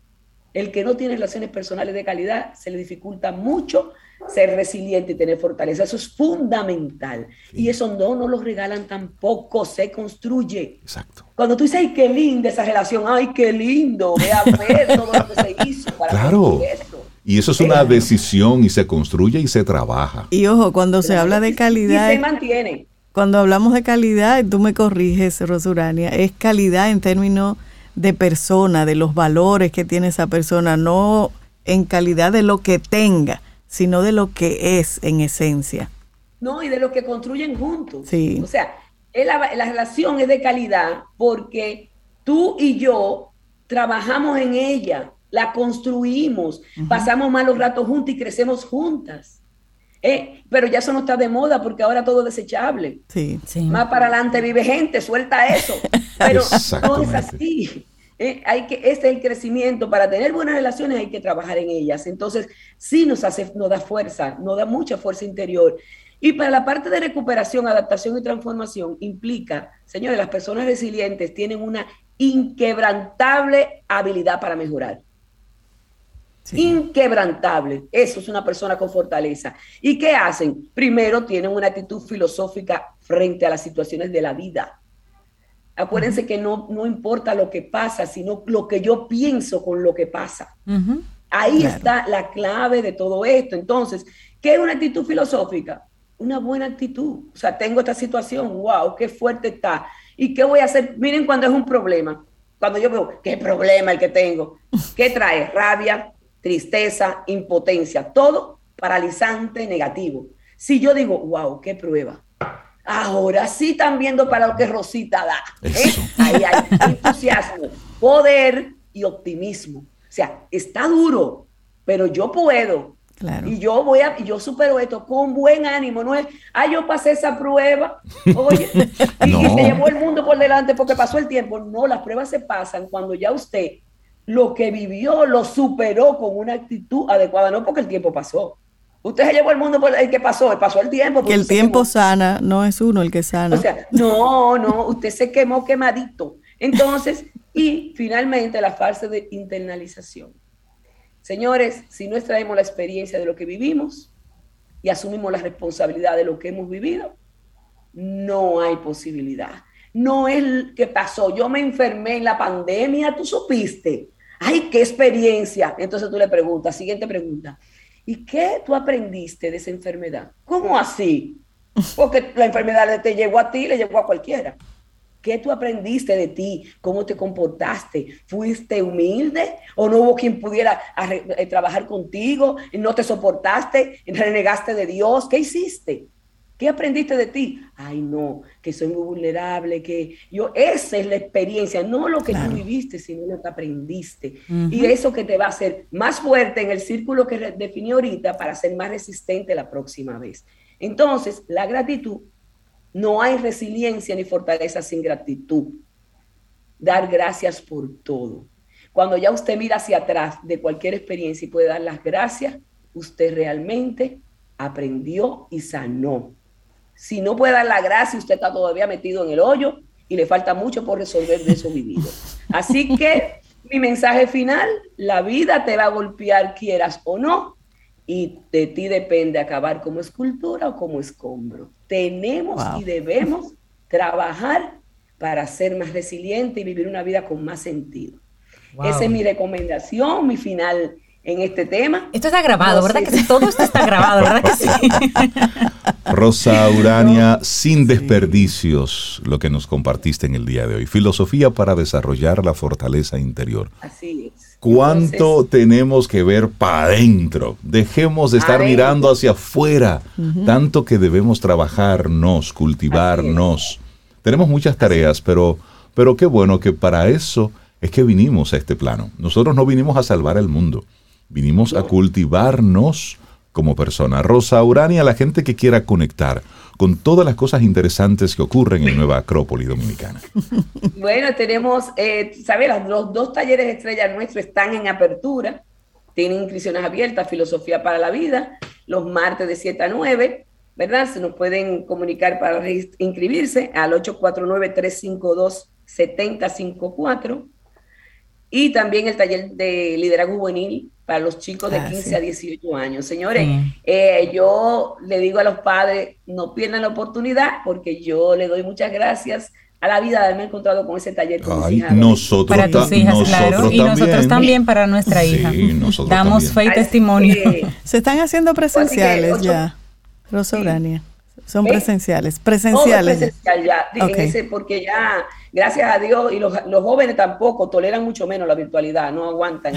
El que no tiene relaciones personales de calidad se le dificulta mucho ser resiliente y tener fortaleza. Eso es fundamental. Y eso no nos lo regalan tampoco, se construye. Exacto. Cuando tú dices, ay, qué linda esa relación, ay, qué lindo, ve a ver todo lo que se hizo para claro. Y eso es una decisión y se construye y se trabaja. Y ojo, cuando se habla de calidad... Y se mantiene. Cuando hablamos de calidad, tú me corriges, Rosurania, es calidad en términos de persona, de los valores que tiene esa persona, no en calidad de lo que tenga, sino de lo que es en esencia. No, y de lo que construyen juntos. Sí. O sea, la, la relación es de calidad porque tú y yo trabajamos en ella, la construimos, pasamos malos ratos juntos y crecemos juntas. Eh, pero ya eso no está de moda porque ahora todo es desechable. Sí, sí. Más para adelante vive gente, suelta eso. Pero no es así. Eh, hay que, este es el crecimiento. Para tener buenas relaciones hay que trabajar en ellas. Entonces, sí nos, hace, nos da fuerza, nos da mucha fuerza interior. Y para la parte de recuperación, adaptación y transformación, implica, señores, las personas resilientes tienen una inquebrantable habilidad para mejorar. Inquebrantable. Eso es una persona con fortaleza. ¿Y qué hacen? Primero tienen una actitud filosófica frente a las situaciones de la vida. Acuérdense que no, no importa lo que pasa, sino lo que yo pienso con lo que pasa. Ahí está la clave de todo esto. Entonces, ¿qué es una actitud filosófica? Una buena actitud. O sea, tengo esta situación, wow, qué fuerte está. ¿Y qué voy a hacer? Miren cuando es un problema. Cuando yo veo, ¿qué problema el que tengo? ¿Qué trae? Rabia, tristeza, impotencia, todo paralizante, negativo. Si yo digo, wow, qué prueba Ahora sí están viendo para lo que Rosita da. ¿eh? Ahí hay entusiasmo, poder y optimismo. O sea, está duro, pero yo puedo. Y yo voy a, y yo supero esto con buen ánimo. No es, ah, yo pasé esa prueba, oye, y, se llevó el mundo por delante porque pasó el tiempo. No, las pruebas se pasan cuando ya usted lo que vivió lo superó con una actitud adecuada, no porque el tiempo pasó. Usted se llevó el mundo por el que pasó, pasó el tiempo. Que el tiempo sana, no es uno el que sana. O sea, no, no, usted se quemó quemadito. Entonces, y finalmente la fase de internalización. Señores, si no extraemos la experiencia de lo que vivimos y asumimos la responsabilidad de lo que hemos vivido, no hay posibilidad. No es que pasó, yo me enfermé en la pandemia, tú supiste. Ay, qué experiencia. Entonces tú le preguntas, siguiente pregunta, ¿Y qué tú aprendiste de esa enfermedad? ¿Cómo así? Porque la enfermedad te llegó a ti, le llegó a cualquiera. ¿Qué tú aprendiste de ti? ¿Cómo te comportaste? ¿Fuiste humilde? ¿O no hubo quien pudiera eh, trabajar contigo? ¿No te soportaste? ¿Renegaste de Dios? ¿Qué hiciste? ¿Qué aprendiste de ti? Ay, no, que soy muy vulnerable, que yo, esa es la experiencia, no lo que tú viviste, sino lo que aprendiste. Y eso que te va a hacer más fuerte en el círculo que definí ahorita para ser más resistente la próxima vez. Entonces, la gratitud, no hay resiliencia ni fortaleza sin gratitud. Dar gracias por todo. Cuando ya usted mira hacia atrás de cualquier experiencia y puede dar las gracias, usted realmente aprendió y sanó si no puede dar la gracia, usted está todavía metido en el hoyo y le falta mucho por resolver de eso vivido. Así que mi mensaje final, la vida te va a golpear quieras o no, y de ti depende acabar como escultura o como escombro. Tenemos y debemos trabajar para ser más resiliente y vivir una vida con más sentido. Esa es mi recomendación, mi final en este tema. Esto está grabado, ¿verdad? Que todo esto está grabado, ¿verdad que sí? Rosa Urania, sin desperdicios, lo que nos compartiste en el día de hoy. Filosofía para desarrollar la fortaleza interior. Así es. ¿Cuánto tenemos que ver para adentro? Dejemos de estar Adentro. mirando hacia afuera. Tanto que debemos trabajarnos, cultivarnos. Tenemos muchas tareas, pero, pero qué bueno que para eso es que vinimos a este plano. Nosotros no vinimos a salvar el mundo. Vinimos a cultivarnos como persona. Rosa Urania, la gente que quiera conectar con todas las cosas interesantes que ocurren en Nueva Acrópolis Dominicana. Bueno, tenemos, eh, ¿sabes? Los, dos talleres estrella nuestros están en apertura. Tienen inscripciones abiertas, Filosofía para la Vida, los martes de 7 a 9, ¿verdad? Se nos pueden comunicar para inscribirse al 849-352-7054. Y también el taller de liderazgo juvenil para los chicos de Ah, 15 sí. a 18 años. Señores, eh, yo le digo a los padres, no pierdan la oportunidad porque yo le doy muchas gracias a la vida de haberme encontrado con ese taller con mis Ay, hijas. nosotros, Para tus hijas, nosotros claro. Y nosotros también para nuestra Sí, hija. nosotros Damos también. fe y testimonio. que, Se están haciendo presenciales ocho- ya, Rosa Sí. Urania. Son ¿Eh? presenciales, todo presenciales. presencial ya, en Ok. ese, porque ya, gracias a Dios, y los, los jóvenes tampoco toleran mucho menos la virtualidad, no aguantan.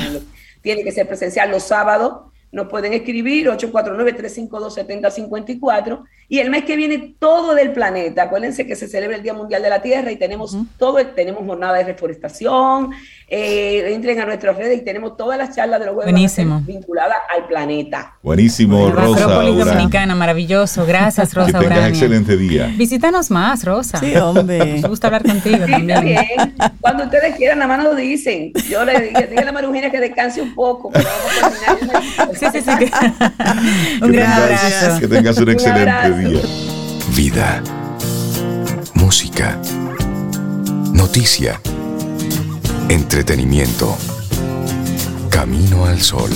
Tiene que ser presencial los sábados. Nos pueden escribir 849-352-7054 y el mes que viene todo del planeta. Acuérdense que se celebra el Día Mundial de la Tierra y tenemos todo, tenemos jornada de reforestación. eh, entren a nuestras redes y tenemos todas las charlas de los jueves vinculadas al planeta. Buenísimo, Rosa Acrópolis. Dominicana, maravilloso. Gracias, Que Rosa tengas Urania. excelente día. Visítanos más, Rosa. Sí, hombre. Nos gusta hablar contigo Sí, también. bien. Cuando ustedes quieran, nada más nos dicen. Yo le dije, a María Eugenia que descanse un poco. pero vamos a terminar. Sí, sí, sí. que- Un Que gran tengas- abrazo. Que tengas un excelente abrazo. Día. Vida. Música. Noticia. Entretenimiento. Camino al sol.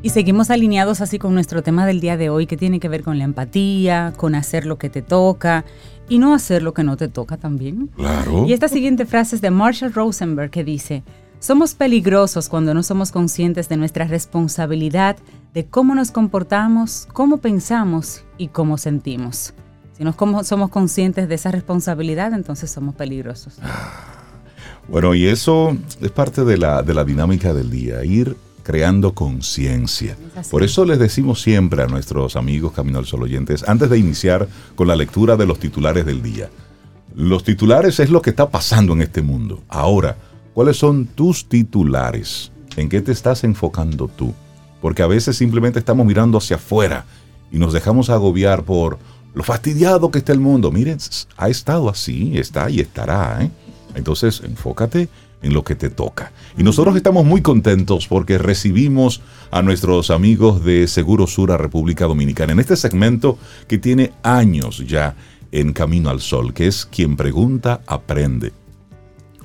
Y seguimos alineados así con nuestro tema del día de hoy, que tiene que ver con la empatía, con hacer lo que te toca y no hacer lo que no te toca también. Claro. Y esta siguiente frase es de Marshall Rosenberg que dice, somos peligrosos cuando no somos conscientes de nuestra responsabilidad, de cómo nos comportamos, cómo pensamos y cómo sentimos. Si no somos conscientes de esa responsabilidad, entonces somos peligrosos. Bueno, y eso es parte de la, de la dinámica del día, ir creando conciencia. Es. Por eso les decimos siempre a nuestros amigos Camino al Sol oyentes, antes de iniciar con la lectura de los titulares del día. Los titulares es lo que está pasando en este mundo. Ahora, ¿cuáles son tus titulares? ¿En qué te estás enfocando tú? Porque a veces simplemente estamos mirando hacia afuera y nos dejamos agobiar por lo fastidiado que está el mundo. Miren, ha estado así, está y estará. ¿eh? Entonces, enfócate en lo que te toca. Y nosotros estamos muy contentos porque recibimos a nuestros amigos de Seguro Sura República Dominicana en este segmento que tiene años ya en Camino al Sol, que es quien pregunta, aprende.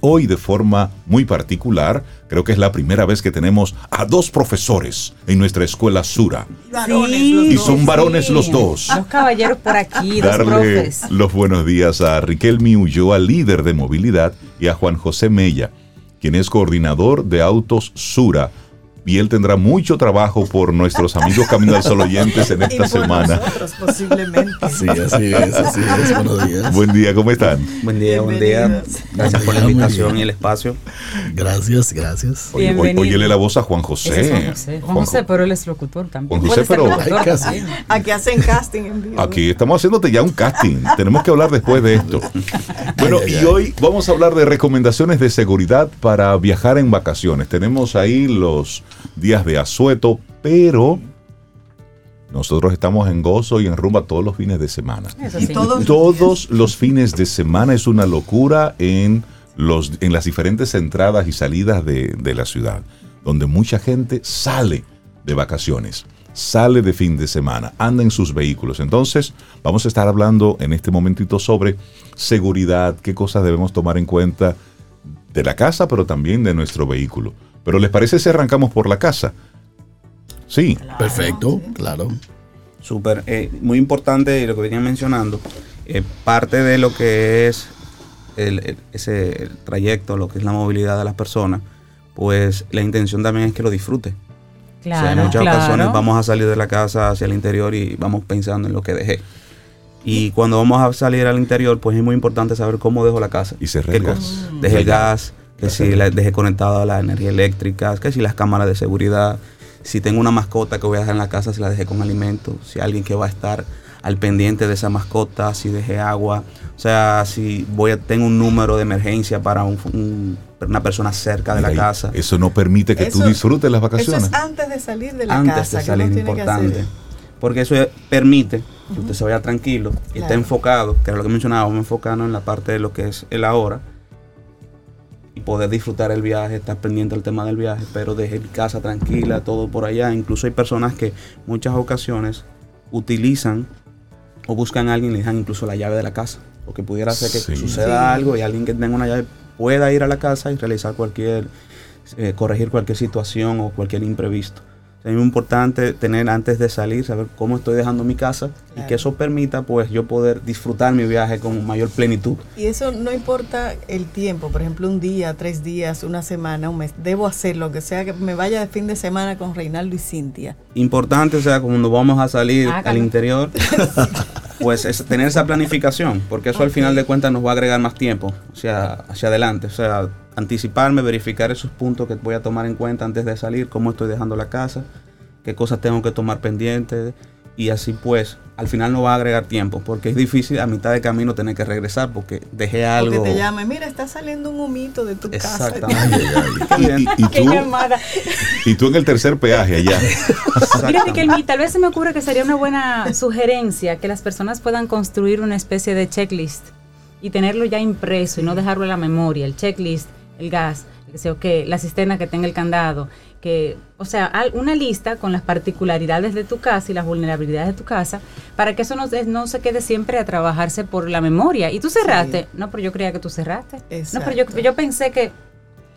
Hoy de forma muy particular, creo que es la primera vez que tenemos a dos profesores en nuestra escuela Sura. Y son varones los dos. Los caballeros por aquí, los Darle profes. los buenos días a Riquelme Ulloa, líder de movilidad, y a Juan José Mella, quien es coordinador de Autos Sura. Y él tendrá mucho trabajo por nuestros amigos Camino al Sol oyentes en esta semana. Nosotros posiblemente. Sí, así es, así es. Buenos días. Buen día, ¿cómo están? Buen día, buen día. Gracias por la invitación y el espacio. Gracias, gracias. Oye, óyele la voz a Juan José. Es Juan José. Juan pero él es locutor también. Juan José, pero- Ay. Aquí hacen casting en vivo. Aquí estamos haciéndote ya un casting. Tenemos que hablar después de esto. Bueno, ay, y ay. hoy vamos a hablar de recomendaciones de seguridad para viajar en vacaciones. Tenemos ahí los días de asueto, pero nosotros estamos en gozo y en rumba todos los fines de semana. Eso Y sí. todos- Todos los fines de semana es una locura en, los, en las diferentes entradas y salidas de, de la ciudad, donde mucha gente sale de vacaciones, sale de fin de semana, anda en sus vehículos. Entonces, vamos a estar hablando en este momentito sobre seguridad, qué cosas debemos tomar en cuenta de la casa, pero también de nuestro vehículo. Pero ¿les parece si arrancamos por la casa? Sí, Perfecto, claro. Súper, eh, muy importante lo que venían mencionando, eh, parte de lo que es el, el- ese el trayecto, lo que es la movilidad de las personas, pues la intención también es que lo disfrute. Claro, o sea, en muchas claro. ocasiones vamos a salir de la casa hacia el interior y vamos pensando en lo que dejé. Y cuando vamos a salir al interior, pues es muy importante saber cómo dejo la casa. Y cerrar ¿Qué el gas. cosa? Deje el gas, que si la dejé conectada a la energía eléctrica, que si las cámaras de seguridad, si tengo una mascota que voy a dejar en la casa, si la dejé con alimento, si alguien que va a estar al pendiente de esa mascota, si dejé agua, o sea, si voy a, tengo un número de emergencia para un- un- una persona cerca de Mira, la casa. Eso no permite que tú Eso- disfrutes las Eso vacaciones. es antes de salir de la antes casa. de que salir tiene que importante. hacer. Porque eso permite que usted se vaya tranquilo y esté Claro. enfocado, que era lo que mencionábamos, enfocarnos en la parte de lo que es el ahora y poder disfrutar el viaje, estar pendiente del tema del viaje, pero deje mi casa tranquila, todo por allá. Incluso hay personas que muchas ocasiones utilizan o buscan a alguien y le dejan incluso la llave de la casa, porque pudiera ser que Sí. suceda algo y alguien que tenga una llave pueda ir a la casa y realizar cualquier, eh, corregir cualquier situación o cualquier imprevisto. Es muy importante tener antes de salir, saber cómo estoy dejando mi casa y que eso permita pues yo poder disfrutar mi viaje con mayor plenitud. Y eso no importa el tiempo, por ejemplo, un día, tres días, una semana, un mes. Debo hacerlo, que sea que me vaya de fin de semana con Reinaldo y Cintia. Importante, o sea, cuando vamos a salir al interior, pues es tener esa planificación, porque eso al final de cuentas nos va a agregar más tiempo, sea, hacia adelante, o sea, anticiparme, verificar esos puntos que voy a tomar en cuenta antes de salir, cómo estoy dejando la casa, qué cosas tengo que tomar pendientes y así pues al final no va a agregar tiempo, porque es difícil a mitad de camino tener que regresar porque dejé algo. Porque te llame, mira, está saliendo un humito de tu casa. Exactamente. Y, y- y Qué tú, llamada. y tú en el tercer peaje allá. Mira. Riquelme, tal vez se me ocurre que sería una buena sugerencia que las personas puedan construir una especie de checklist y tenerlo ya impreso y no dejarlo en la memoria, el checklist, el gas, que sea, que la cisterna que tenga el candado, que, o sea, una lista con las particularidades de tu casa y las vulnerabilidades de tu casa, para que eso no, se- no se quede siempre a trabajarse por la memoria. Y tú cerraste, no, pero yo creía que tú cerraste. No, pero yo, Exacto. yo pensé que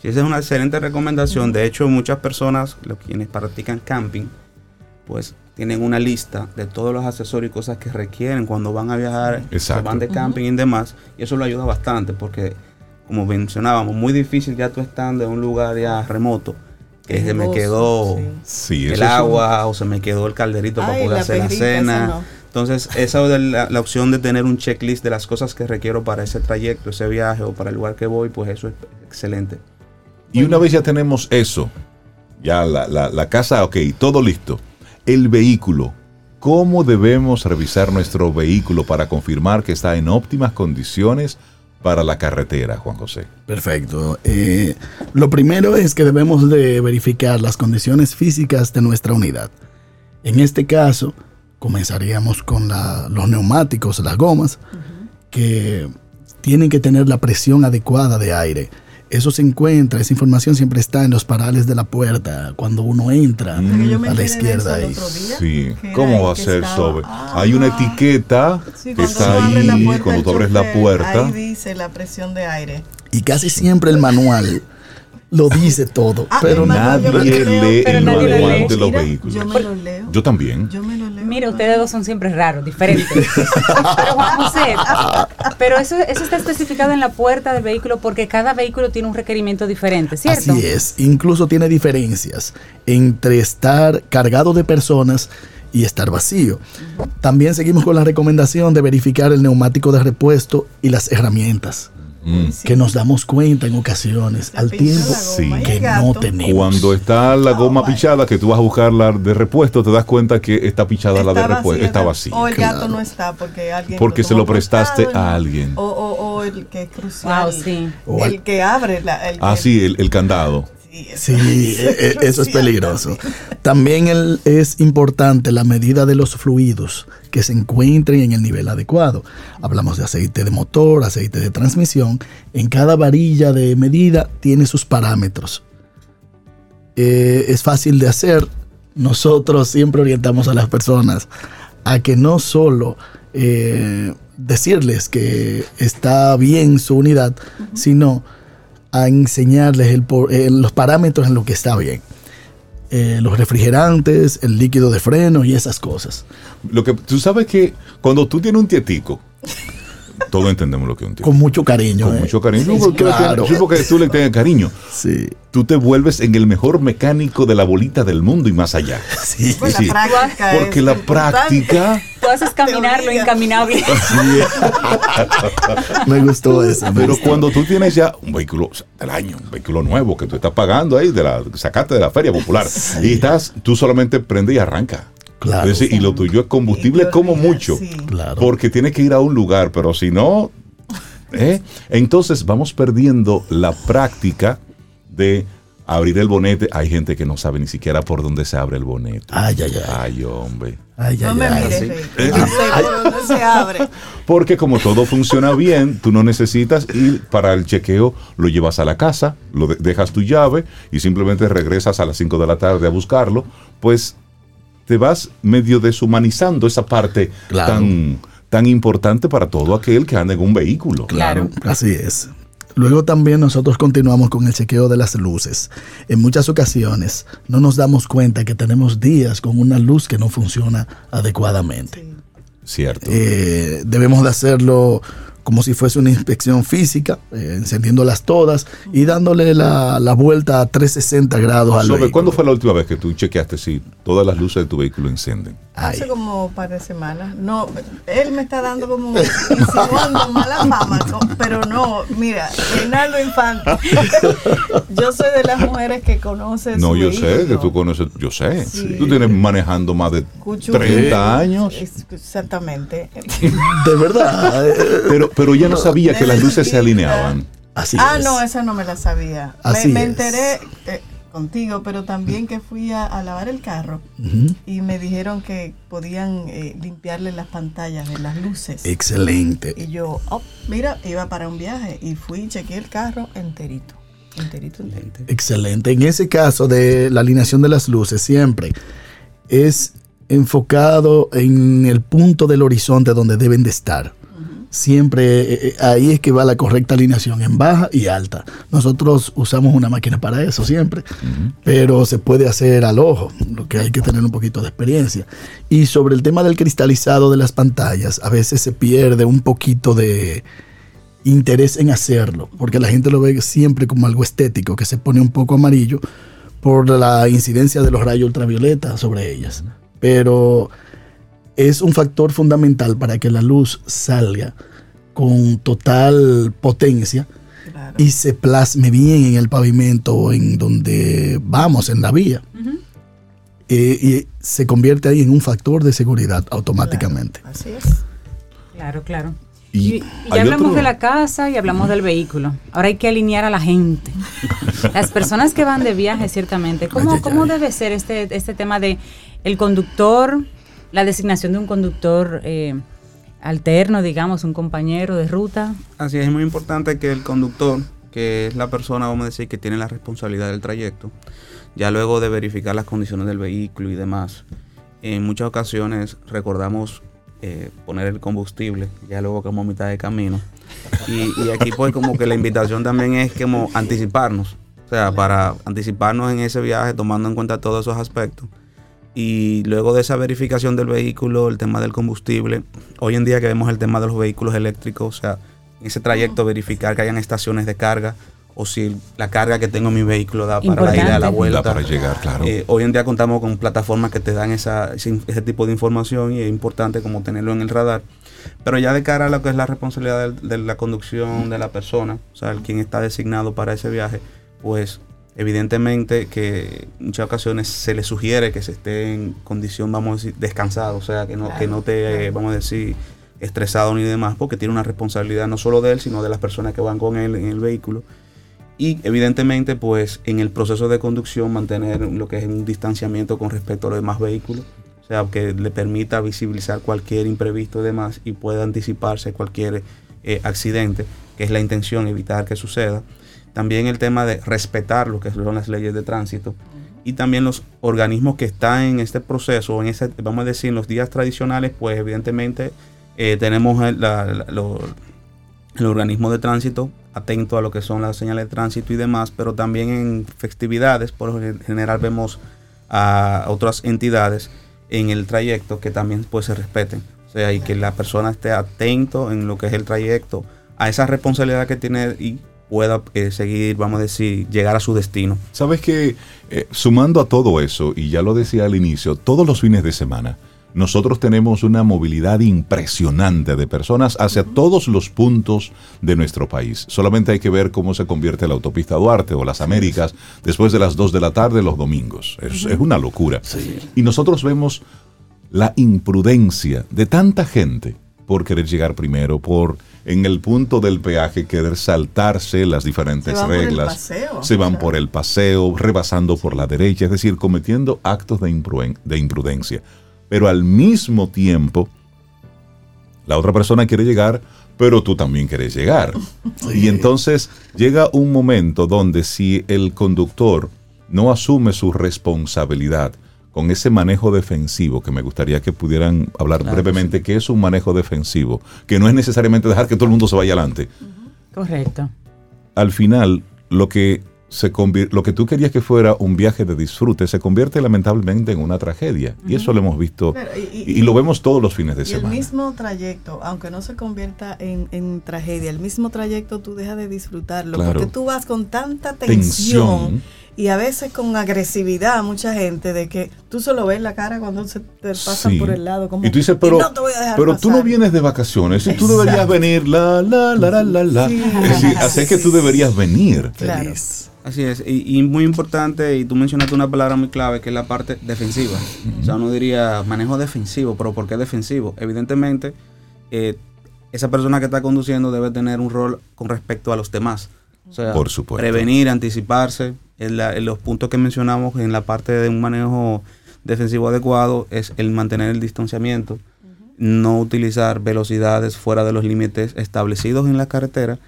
Sí, esa es una excelente recomendación. De hecho, muchas personas, los quienes practican camping, pues tienen una lista de todos los accesorios y cosas que requieren cuando van a viajar, se Exacto. van de camping y demás. Y eso lo ayuda bastante porque, como mencionábamos, muy difícil ya tú estando en un lugar ya remoto, que se me quedó sí. El un- agua o se me quedó el calderito para poder la hacer la cena. no. Entonces, esa es la, la opción de tener un checklist de las cosas que requiero para ese trayecto, ese viaje o para el lugar que voy, pues eso es excelente. Y una vez ya tenemos eso, ya la, la- la casa, ok, todo listo. El vehículo, ¿cómo debemos revisar nuestro vehículo para confirmar que está en óptimas condiciones para la carretera, Juan José? Perfecto. Eh, lo primero es que debemos de verificar las condiciones físicas de nuestra unidad. En este caso, comenzaríamos con la- los neumáticos, las gomas, que tienen que tener la presión adecuada de aire. Eso se encuentra, esa información siempre está en los parales de la puerta, cuando uno entra a la izquierda ahí. Sí, ¿cómo va a ser estaba- sobre? Ah, Hay una etiqueta Sí, que está la ahí, puerta cuando tú abres la puerta. Ahí dice la presión de aire. Y casi siempre el manual lo dice todo, Ah, pero Nadie lo leo, lee pero el nadie manual de los vehículos. Yo me lo leo. Yo también. Yo me lo leo. Mira, ustedes dos son siempre raros, diferentes. pero pero eso, eso está especificado en la puerta del vehículo porque cada vehículo tiene un requerimiento diferente, ¿cierto? Así es, incluso tiene diferencias entre estar cargado de personas y estar vacío. También seguimos con la recomendación de verificar el neumático de repuesto y las herramientas, Mm. Sí. que nos damos cuenta en ocasiones al tiempo sí. que no tenemos. Cuando está la goma Oh, pichada, que tú vas a buscarla de repuesto, te das cuenta que está pichada la de repuesto, vacía, está vacía. O el Claro. gato no está porque alguien. Porque se lo prestaste a alguien. O, o- o el que es crucial. Wow, sí. El que abre la. El Ah, sí, el, el candado. Sí, Sí, eso- e- e- eso es peligroso. También el- es importante la medida de los fluidos que se encuentren en el nivel adecuado. Hablamos de aceite de motor, aceite de transmisión. En cada varilla de medida tiene sus parámetros. Eh, es fácil de hacer. Nosotros siempre orientamos a las personas a que no solo eh, decirles que está bien su unidad, sino a enseñarles el por- eh, los parámetros en lo que está bien. Eh, los refrigerantes, el líquido de freno y esas cosas. Lo que tú sabes que cuando tú tienes un tietico, todos entendemos lo que es un tietico. Con mucho cariño. Con eh. mucho cariño. Sí, porque tú le claro. sí, porque tú le tienes cariño. Sí, Tú te vuelves en el mejor mecánico de la bolita del mundo y más allá. sí. Pues Sí, la práctica es Porque la importante. práctica tú haces caminar lo incaminable. Me gustó eso. Pero cuando tú tienes ya un vehículo del año, un vehículo nuevo que tú estás pagando ahí, de la, sacaste de la feria popular, y estás, tú solamente prendes y arranca. Claro. Es decir, y lo tuyo es combustible como mucho. Claro. Porque tienes que ir a un lugar, pero si no, ¿eh? entonces vamos perdiendo la práctica de abrir el bonete. Hay gente que no sabe ni siquiera por dónde se abre el bonete. Ay, ay, ay. Ay, hombre. Ay, No ay, me ay. mires, sí. Rey, no sé por dónde se abre. Porque como todo funciona bien, tú no necesitas ir para el chequeo, lo llevas a la casa, lo de- dejas tu llave y simplemente regresas a las 5 de la tarde a buscarlo, pues te vas medio deshumanizando esa parte Claro. tan, tan importante para todo aquel que anda en un vehículo. Claro, así es. Luego también nosotros continuamos con el chequeo de las luces. En muchas ocasiones no nos damos cuenta que tenemos días con una luz que no funciona adecuadamente. Cierto. Eh, debemos de hacerlo como si fuese una inspección física, eh, encendiéndolas todas y dándole la, la vuelta a 360 grados al Sobre, vehículo. ¿Cuándo fue la última vez que tú chequeaste si todas las luces de tu vehículo encenden? Ay, Hace como un par de semanas. No, él me está dando como insinuando mala fama, pero no, mira, Reinaldo Infante. Yo soy de las mujeres que conoce No, yo sé que tú conoces, yo sé. Sí. Tú tienes manejando más de Cuchu- 30 años. Exactamente. de verdad. eh, Pero, pero ya no sabía que las luces se alineaban. así ah, es. no, esa no me la sabía. Así me, me enteré eh, contigo, pero también que fui a, a lavar el carro y me dijeron que podían eh, limpiarle las pantallas de las luces. Excelente. Y yo, oh, mira, iba para un viaje y fui y chequeé el carro enterito. Enterito, enterito. Excelente. En ese caso de la alineación de las luces, siempre es enfocado en el punto del horizonte donde deben de estar. Siempre eh, eh, ahí es que va la correcta alineación en baja y alta. Nosotros usamos una máquina para eso siempre, pero se puede hacer al ojo, lo que hay que tener un poquito de experiencia. Y sobre el tema del cristalizado de las pantallas, a veces se pierde un poquito de, interés en hacerlo, porque la gente lo ve siempre como algo estético, que se pone un poco amarillo por la incidencia de los rayos ultravioleta sobre ellas. Pero es un factor fundamental para que la luz salga con total potencia Claro. y se plasme bien en el pavimento o en donde vamos, en la vía. Eh, y se convierte ahí en un factor de seguridad automáticamente. Así es. Claro, claro. Y ya hablamos otro- de la casa y hablamos del vehículo. Ahora hay que alinear a la gente. Las personas que van de viaje, ciertamente. ¿Cómo, Ay, ay, cómo ay. debe ser este, este tema de el conductor, la designación de un conductor eh, alterno, digamos, un compañero de ruta? Así es, es muy importante que el conductor, que es la persona, vamos a decir, que tiene la responsabilidad del trayecto, ya luego de verificar las condiciones del vehículo y demás, en muchas ocasiones recordamos eh, poner el combustible, ya luego como a mitad de camino. Y, y aquí pues como que la invitación también es como anticiparnos, o sea, para anticiparnos en ese viaje tomando en cuenta todos esos aspectos. Y luego de esa verificación del vehículo, el tema del combustible, hoy en día que vemos el tema de los vehículos eléctricos, o sea, en ese trayecto verificar que hayan estaciones de carga o si la carga que tengo en mi vehículo da para la ida a la Importante. vuelta. Da para llegar, claro. Eh, hoy en día contamos con plataformas que te dan esa, ese, ese tipo de información y es importante como tenerlo en el radar. Pero ya de cara a lo que es la responsabilidad del- de, la conducción de la persona, o sea, el quien está designado para ese viaje, pues evidentemente que en muchas ocasiones se le sugiere que se esté en condición, vamos a decir, descansado, o sea, que no, que no te, eh, vamos a decir, estresado ni demás, porque tiene una responsabilidad no solo de él, sino de las personas que van con él en el vehículo. Y evidentemente, pues en el proceso de conducción mantener lo que es un distanciamiento con respecto a los demás vehículos, o sea, que le permita visibilizar cualquier imprevisto y demás y pueda anticiparse cualquier eh, accidente, que es la intención, evitar que suceda. También el tema de respetar lo que son las leyes de tránsito y también los organismos que están en este proceso, en ese, vamos a decir, en los días tradicionales, pues evidentemente eh, tenemos el, la- el organismo de tránsito atento a lo que son las señales de tránsito y demás, pero también en festividades, por lo general vemos a otras entidades en el trayecto que también pues se respeten. O sea, y que la persona esté atento en lo que es el trayecto, a esa responsabilidad que tiene y pueda eh, seguir, vamos a decir, llegar a su destino. Sabes que eh, sumando a todo eso, y ya lo decía al inicio, todos los fines de semana nosotros tenemos una movilidad impresionante de personas hacia todos los puntos de nuestro país. Solamente hay que ver cómo se convierte la autopista Duarte o las Américas después de las 2 de la tarde los domingos. Es, es una locura. Y nosotros vemos la imprudencia de tanta gente por querer llegar primero, por en el punto del peaje querer saltarse las diferentes Se van por el reglas. paseo, se van o sea. por el paseo, rebasando por la derecha, es decir, cometiendo actos de, impruden- de imprudencia. Pero al mismo tiempo, la otra persona quiere llegar, pero tú también quieres llegar. Y entonces llega un momento donde si el conductor no asume su responsabilidad con ese manejo defensivo, que me gustaría que pudieran hablar Claro, brevemente, qué es un manejo defensivo, que no es necesariamente dejar que todo el mundo se vaya adelante. Correcto. Al final, lo que, se lo que tú querías que fuera un viaje de disfrute se convierte lamentablemente en una tragedia. Y eso lo hemos visto y- y, y lo vemos todos los fines de Y el semana. mismo trayecto, aunque no se convierta en, en tragedia, el mismo trayecto tú dejas de disfrutarlo, Claro. porque tú vas con tanta tensión, Tensión. Y a veces con agresividad mucha gente de que tú solo ves la cara cuando se te pasan Sí. por el lado. Como, y tú dices, pero, no te voy a dejar pero tú no pasar". vienes de vacaciones y tú deberías venir, la, la, la, la, la, la. Sí. Es decir, así es que tú deberías venir. Claro. Así es, y, y muy importante, y tú mencionaste una palabra muy clave, que es la parte defensiva. O sea, uno diría manejo defensivo, pero ¿por qué defensivo? Evidentemente, eh, esa persona que está conduciendo debe tener un rol con respecto a los demás. O sea, Por supuesto. prevenir, anticiparse. En, la- en los puntos que mencionamos en la parte de un manejo defensivo adecuado es el mantener el distanciamiento, no utilizar velocidades fuera de los límites establecidos en la carretera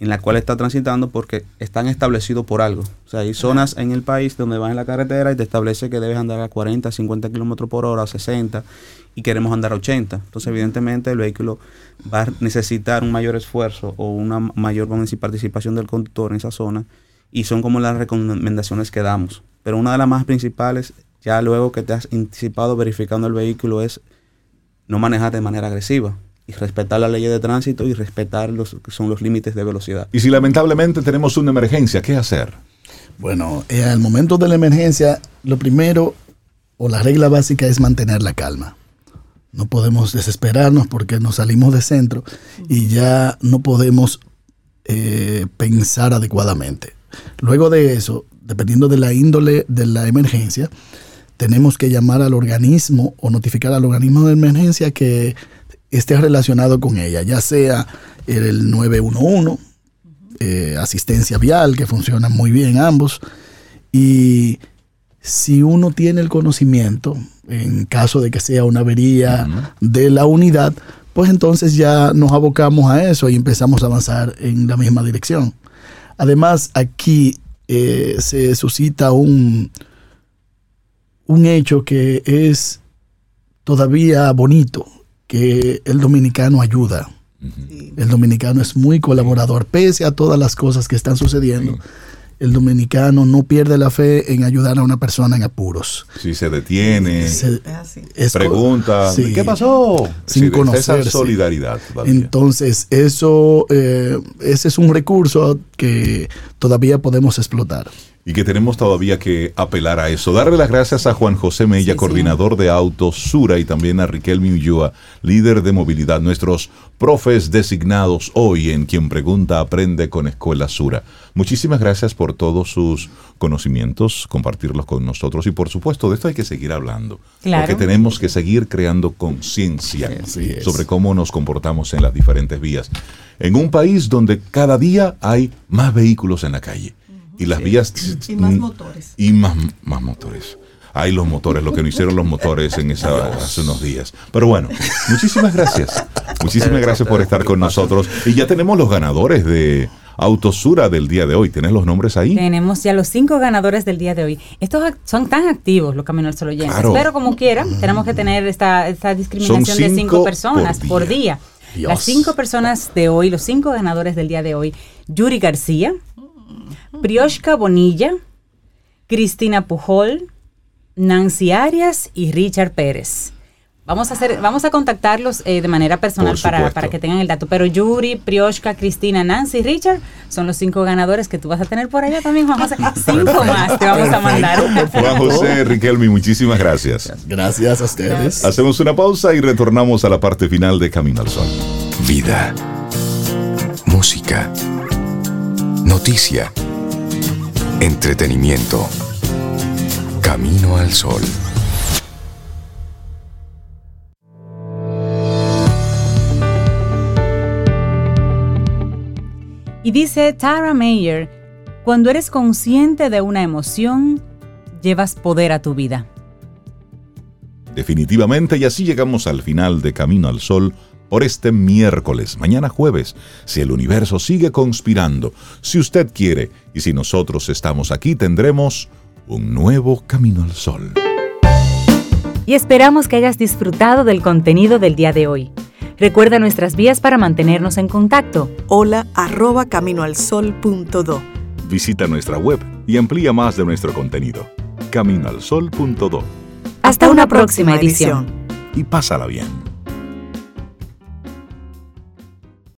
en la cual está transitando porque están establecidos por algo. O sea, hay zonas en el país donde vas en la carretera y te establece que debes andar a 40, 50 kilómetros por hora, 60, y queremos andar a 80. Entonces, evidentemente, el vehículo va a necesitar un mayor esfuerzo o una mayor participación del conductor en esa zona, y son como las recomendaciones que damos. Pero una de las más principales, ya luego que te has anticipado verificando el vehículo, es no manejar de manera agresiva y respetar la ley de tránsito y respetar los que son los límites de velocidad. Y si lamentablemente tenemos una emergencia, ¿qué hacer? Bueno, eh, al momento de la emergencia, lo primero o la regla básica es mantener la calma. No podemos desesperarnos porque nos salimos de centro y ya no podemos eh, pensar adecuadamente. Luego de eso, dependiendo de la índole de la emergencia, tenemos que llamar al organismo o notificar al organismo de emergencia que esté relacionado con ella, ya sea el 911, eh, asistencia vial, que funcionan muy bien ambos, y si uno tiene el conocimiento, en caso de que sea una avería de la unidad, pues entonces ya nos abocamos a eso y empezamos a avanzar en la misma dirección. Además, aquí eh, se suscita un, un hecho que es todavía bonito, que el dominicano ayuda. El dominicano es muy colaborador, pese a todas las cosas que están sucediendo. El dominicano no pierde la fe en ayudar a una persona en apuros. Si se detiene, Se- Es pregunta, sí. ¿qué pasó? Sin conocerse. Esa solidaridad. todavía. Entonces, eso, eh, ese es un recurso que todavía podemos explotar. Y que tenemos todavía que apelar a eso. Darle las gracias a Juan José Mella, Sí, sí. coordinador de Autos Sura, y también a Riquelme Ulloa, líder de movilidad, nuestros profes designados hoy en Quien Pregunta Aprende con Escuela Sura. Muchísimas gracias por todos sus conocimientos, compartirlos con nosotros y por supuesto de esto hay que seguir hablando, Claro. porque tenemos que seguir creando conciencia sobre cómo nos comportamos en las diferentes vías. En un país donde cada día hay más vehículos en la calle y las vías Y más mm, motores. y más, más motores. Hay los motores, lo que no hicieron los motores en esa, hace unos días. Pero bueno, muchísimas gracias. Muchísimas gracias por estar con nosotros. Y ya tenemos los ganadores de Autosura del día de hoy. ¿Tienes los nombres ahí? Tenemos ya los cinco ganadores del día de hoy. Estos son tan activos los Caminos al Sol oyentes. Claro. Pero como quiera, tenemos que tener esta, esta discriminación de cinco personas por por día. Las cinco personas de hoy, los cinco ganadores del día de hoy, Yuri García, Prioshka Bonilla, Cristina Pujol, Nancy Arias y Richard Pérez. Vamos a hacer, vamos a contactarlos eh, de manera personal para, para, que tengan el dato. Pero Yuri, Prioshka, Cristina, Nancy, Richard son los cinco ganadores que tú vas a tener por allá también, Juan José. Cinco más te vamos a mandar. Juan José, Riquelme, muchísimas gracias. Gracias a ustedes. Hacemos una pausa y retornamos a la parte final de Camino al Sol. Vida. Música. Noticia. Entretenimiento. Camino al Sol. Y dice Tara Mayer, cuando eres consciente de una emoción, llevas poder a tu vida. Definitivamente, y así llegamos al final de Camino al Sol por este miércoles, mañana jueves, si el universo sigue conspirando, si usted quiere y si nosotros estamos aquí, tendremos un nuevo Camino al Sol. Y esperamos que hayas disfrutado del contenido del día de hoy. Recuerda nuestras vías para mantenernos en contacto. Hola arroba caminoalsol.do. Visita nuestra web y amplía más de nuestro contenido. Caminoalsol.do. Hasta, una, próxima, edición. Y pásala bien.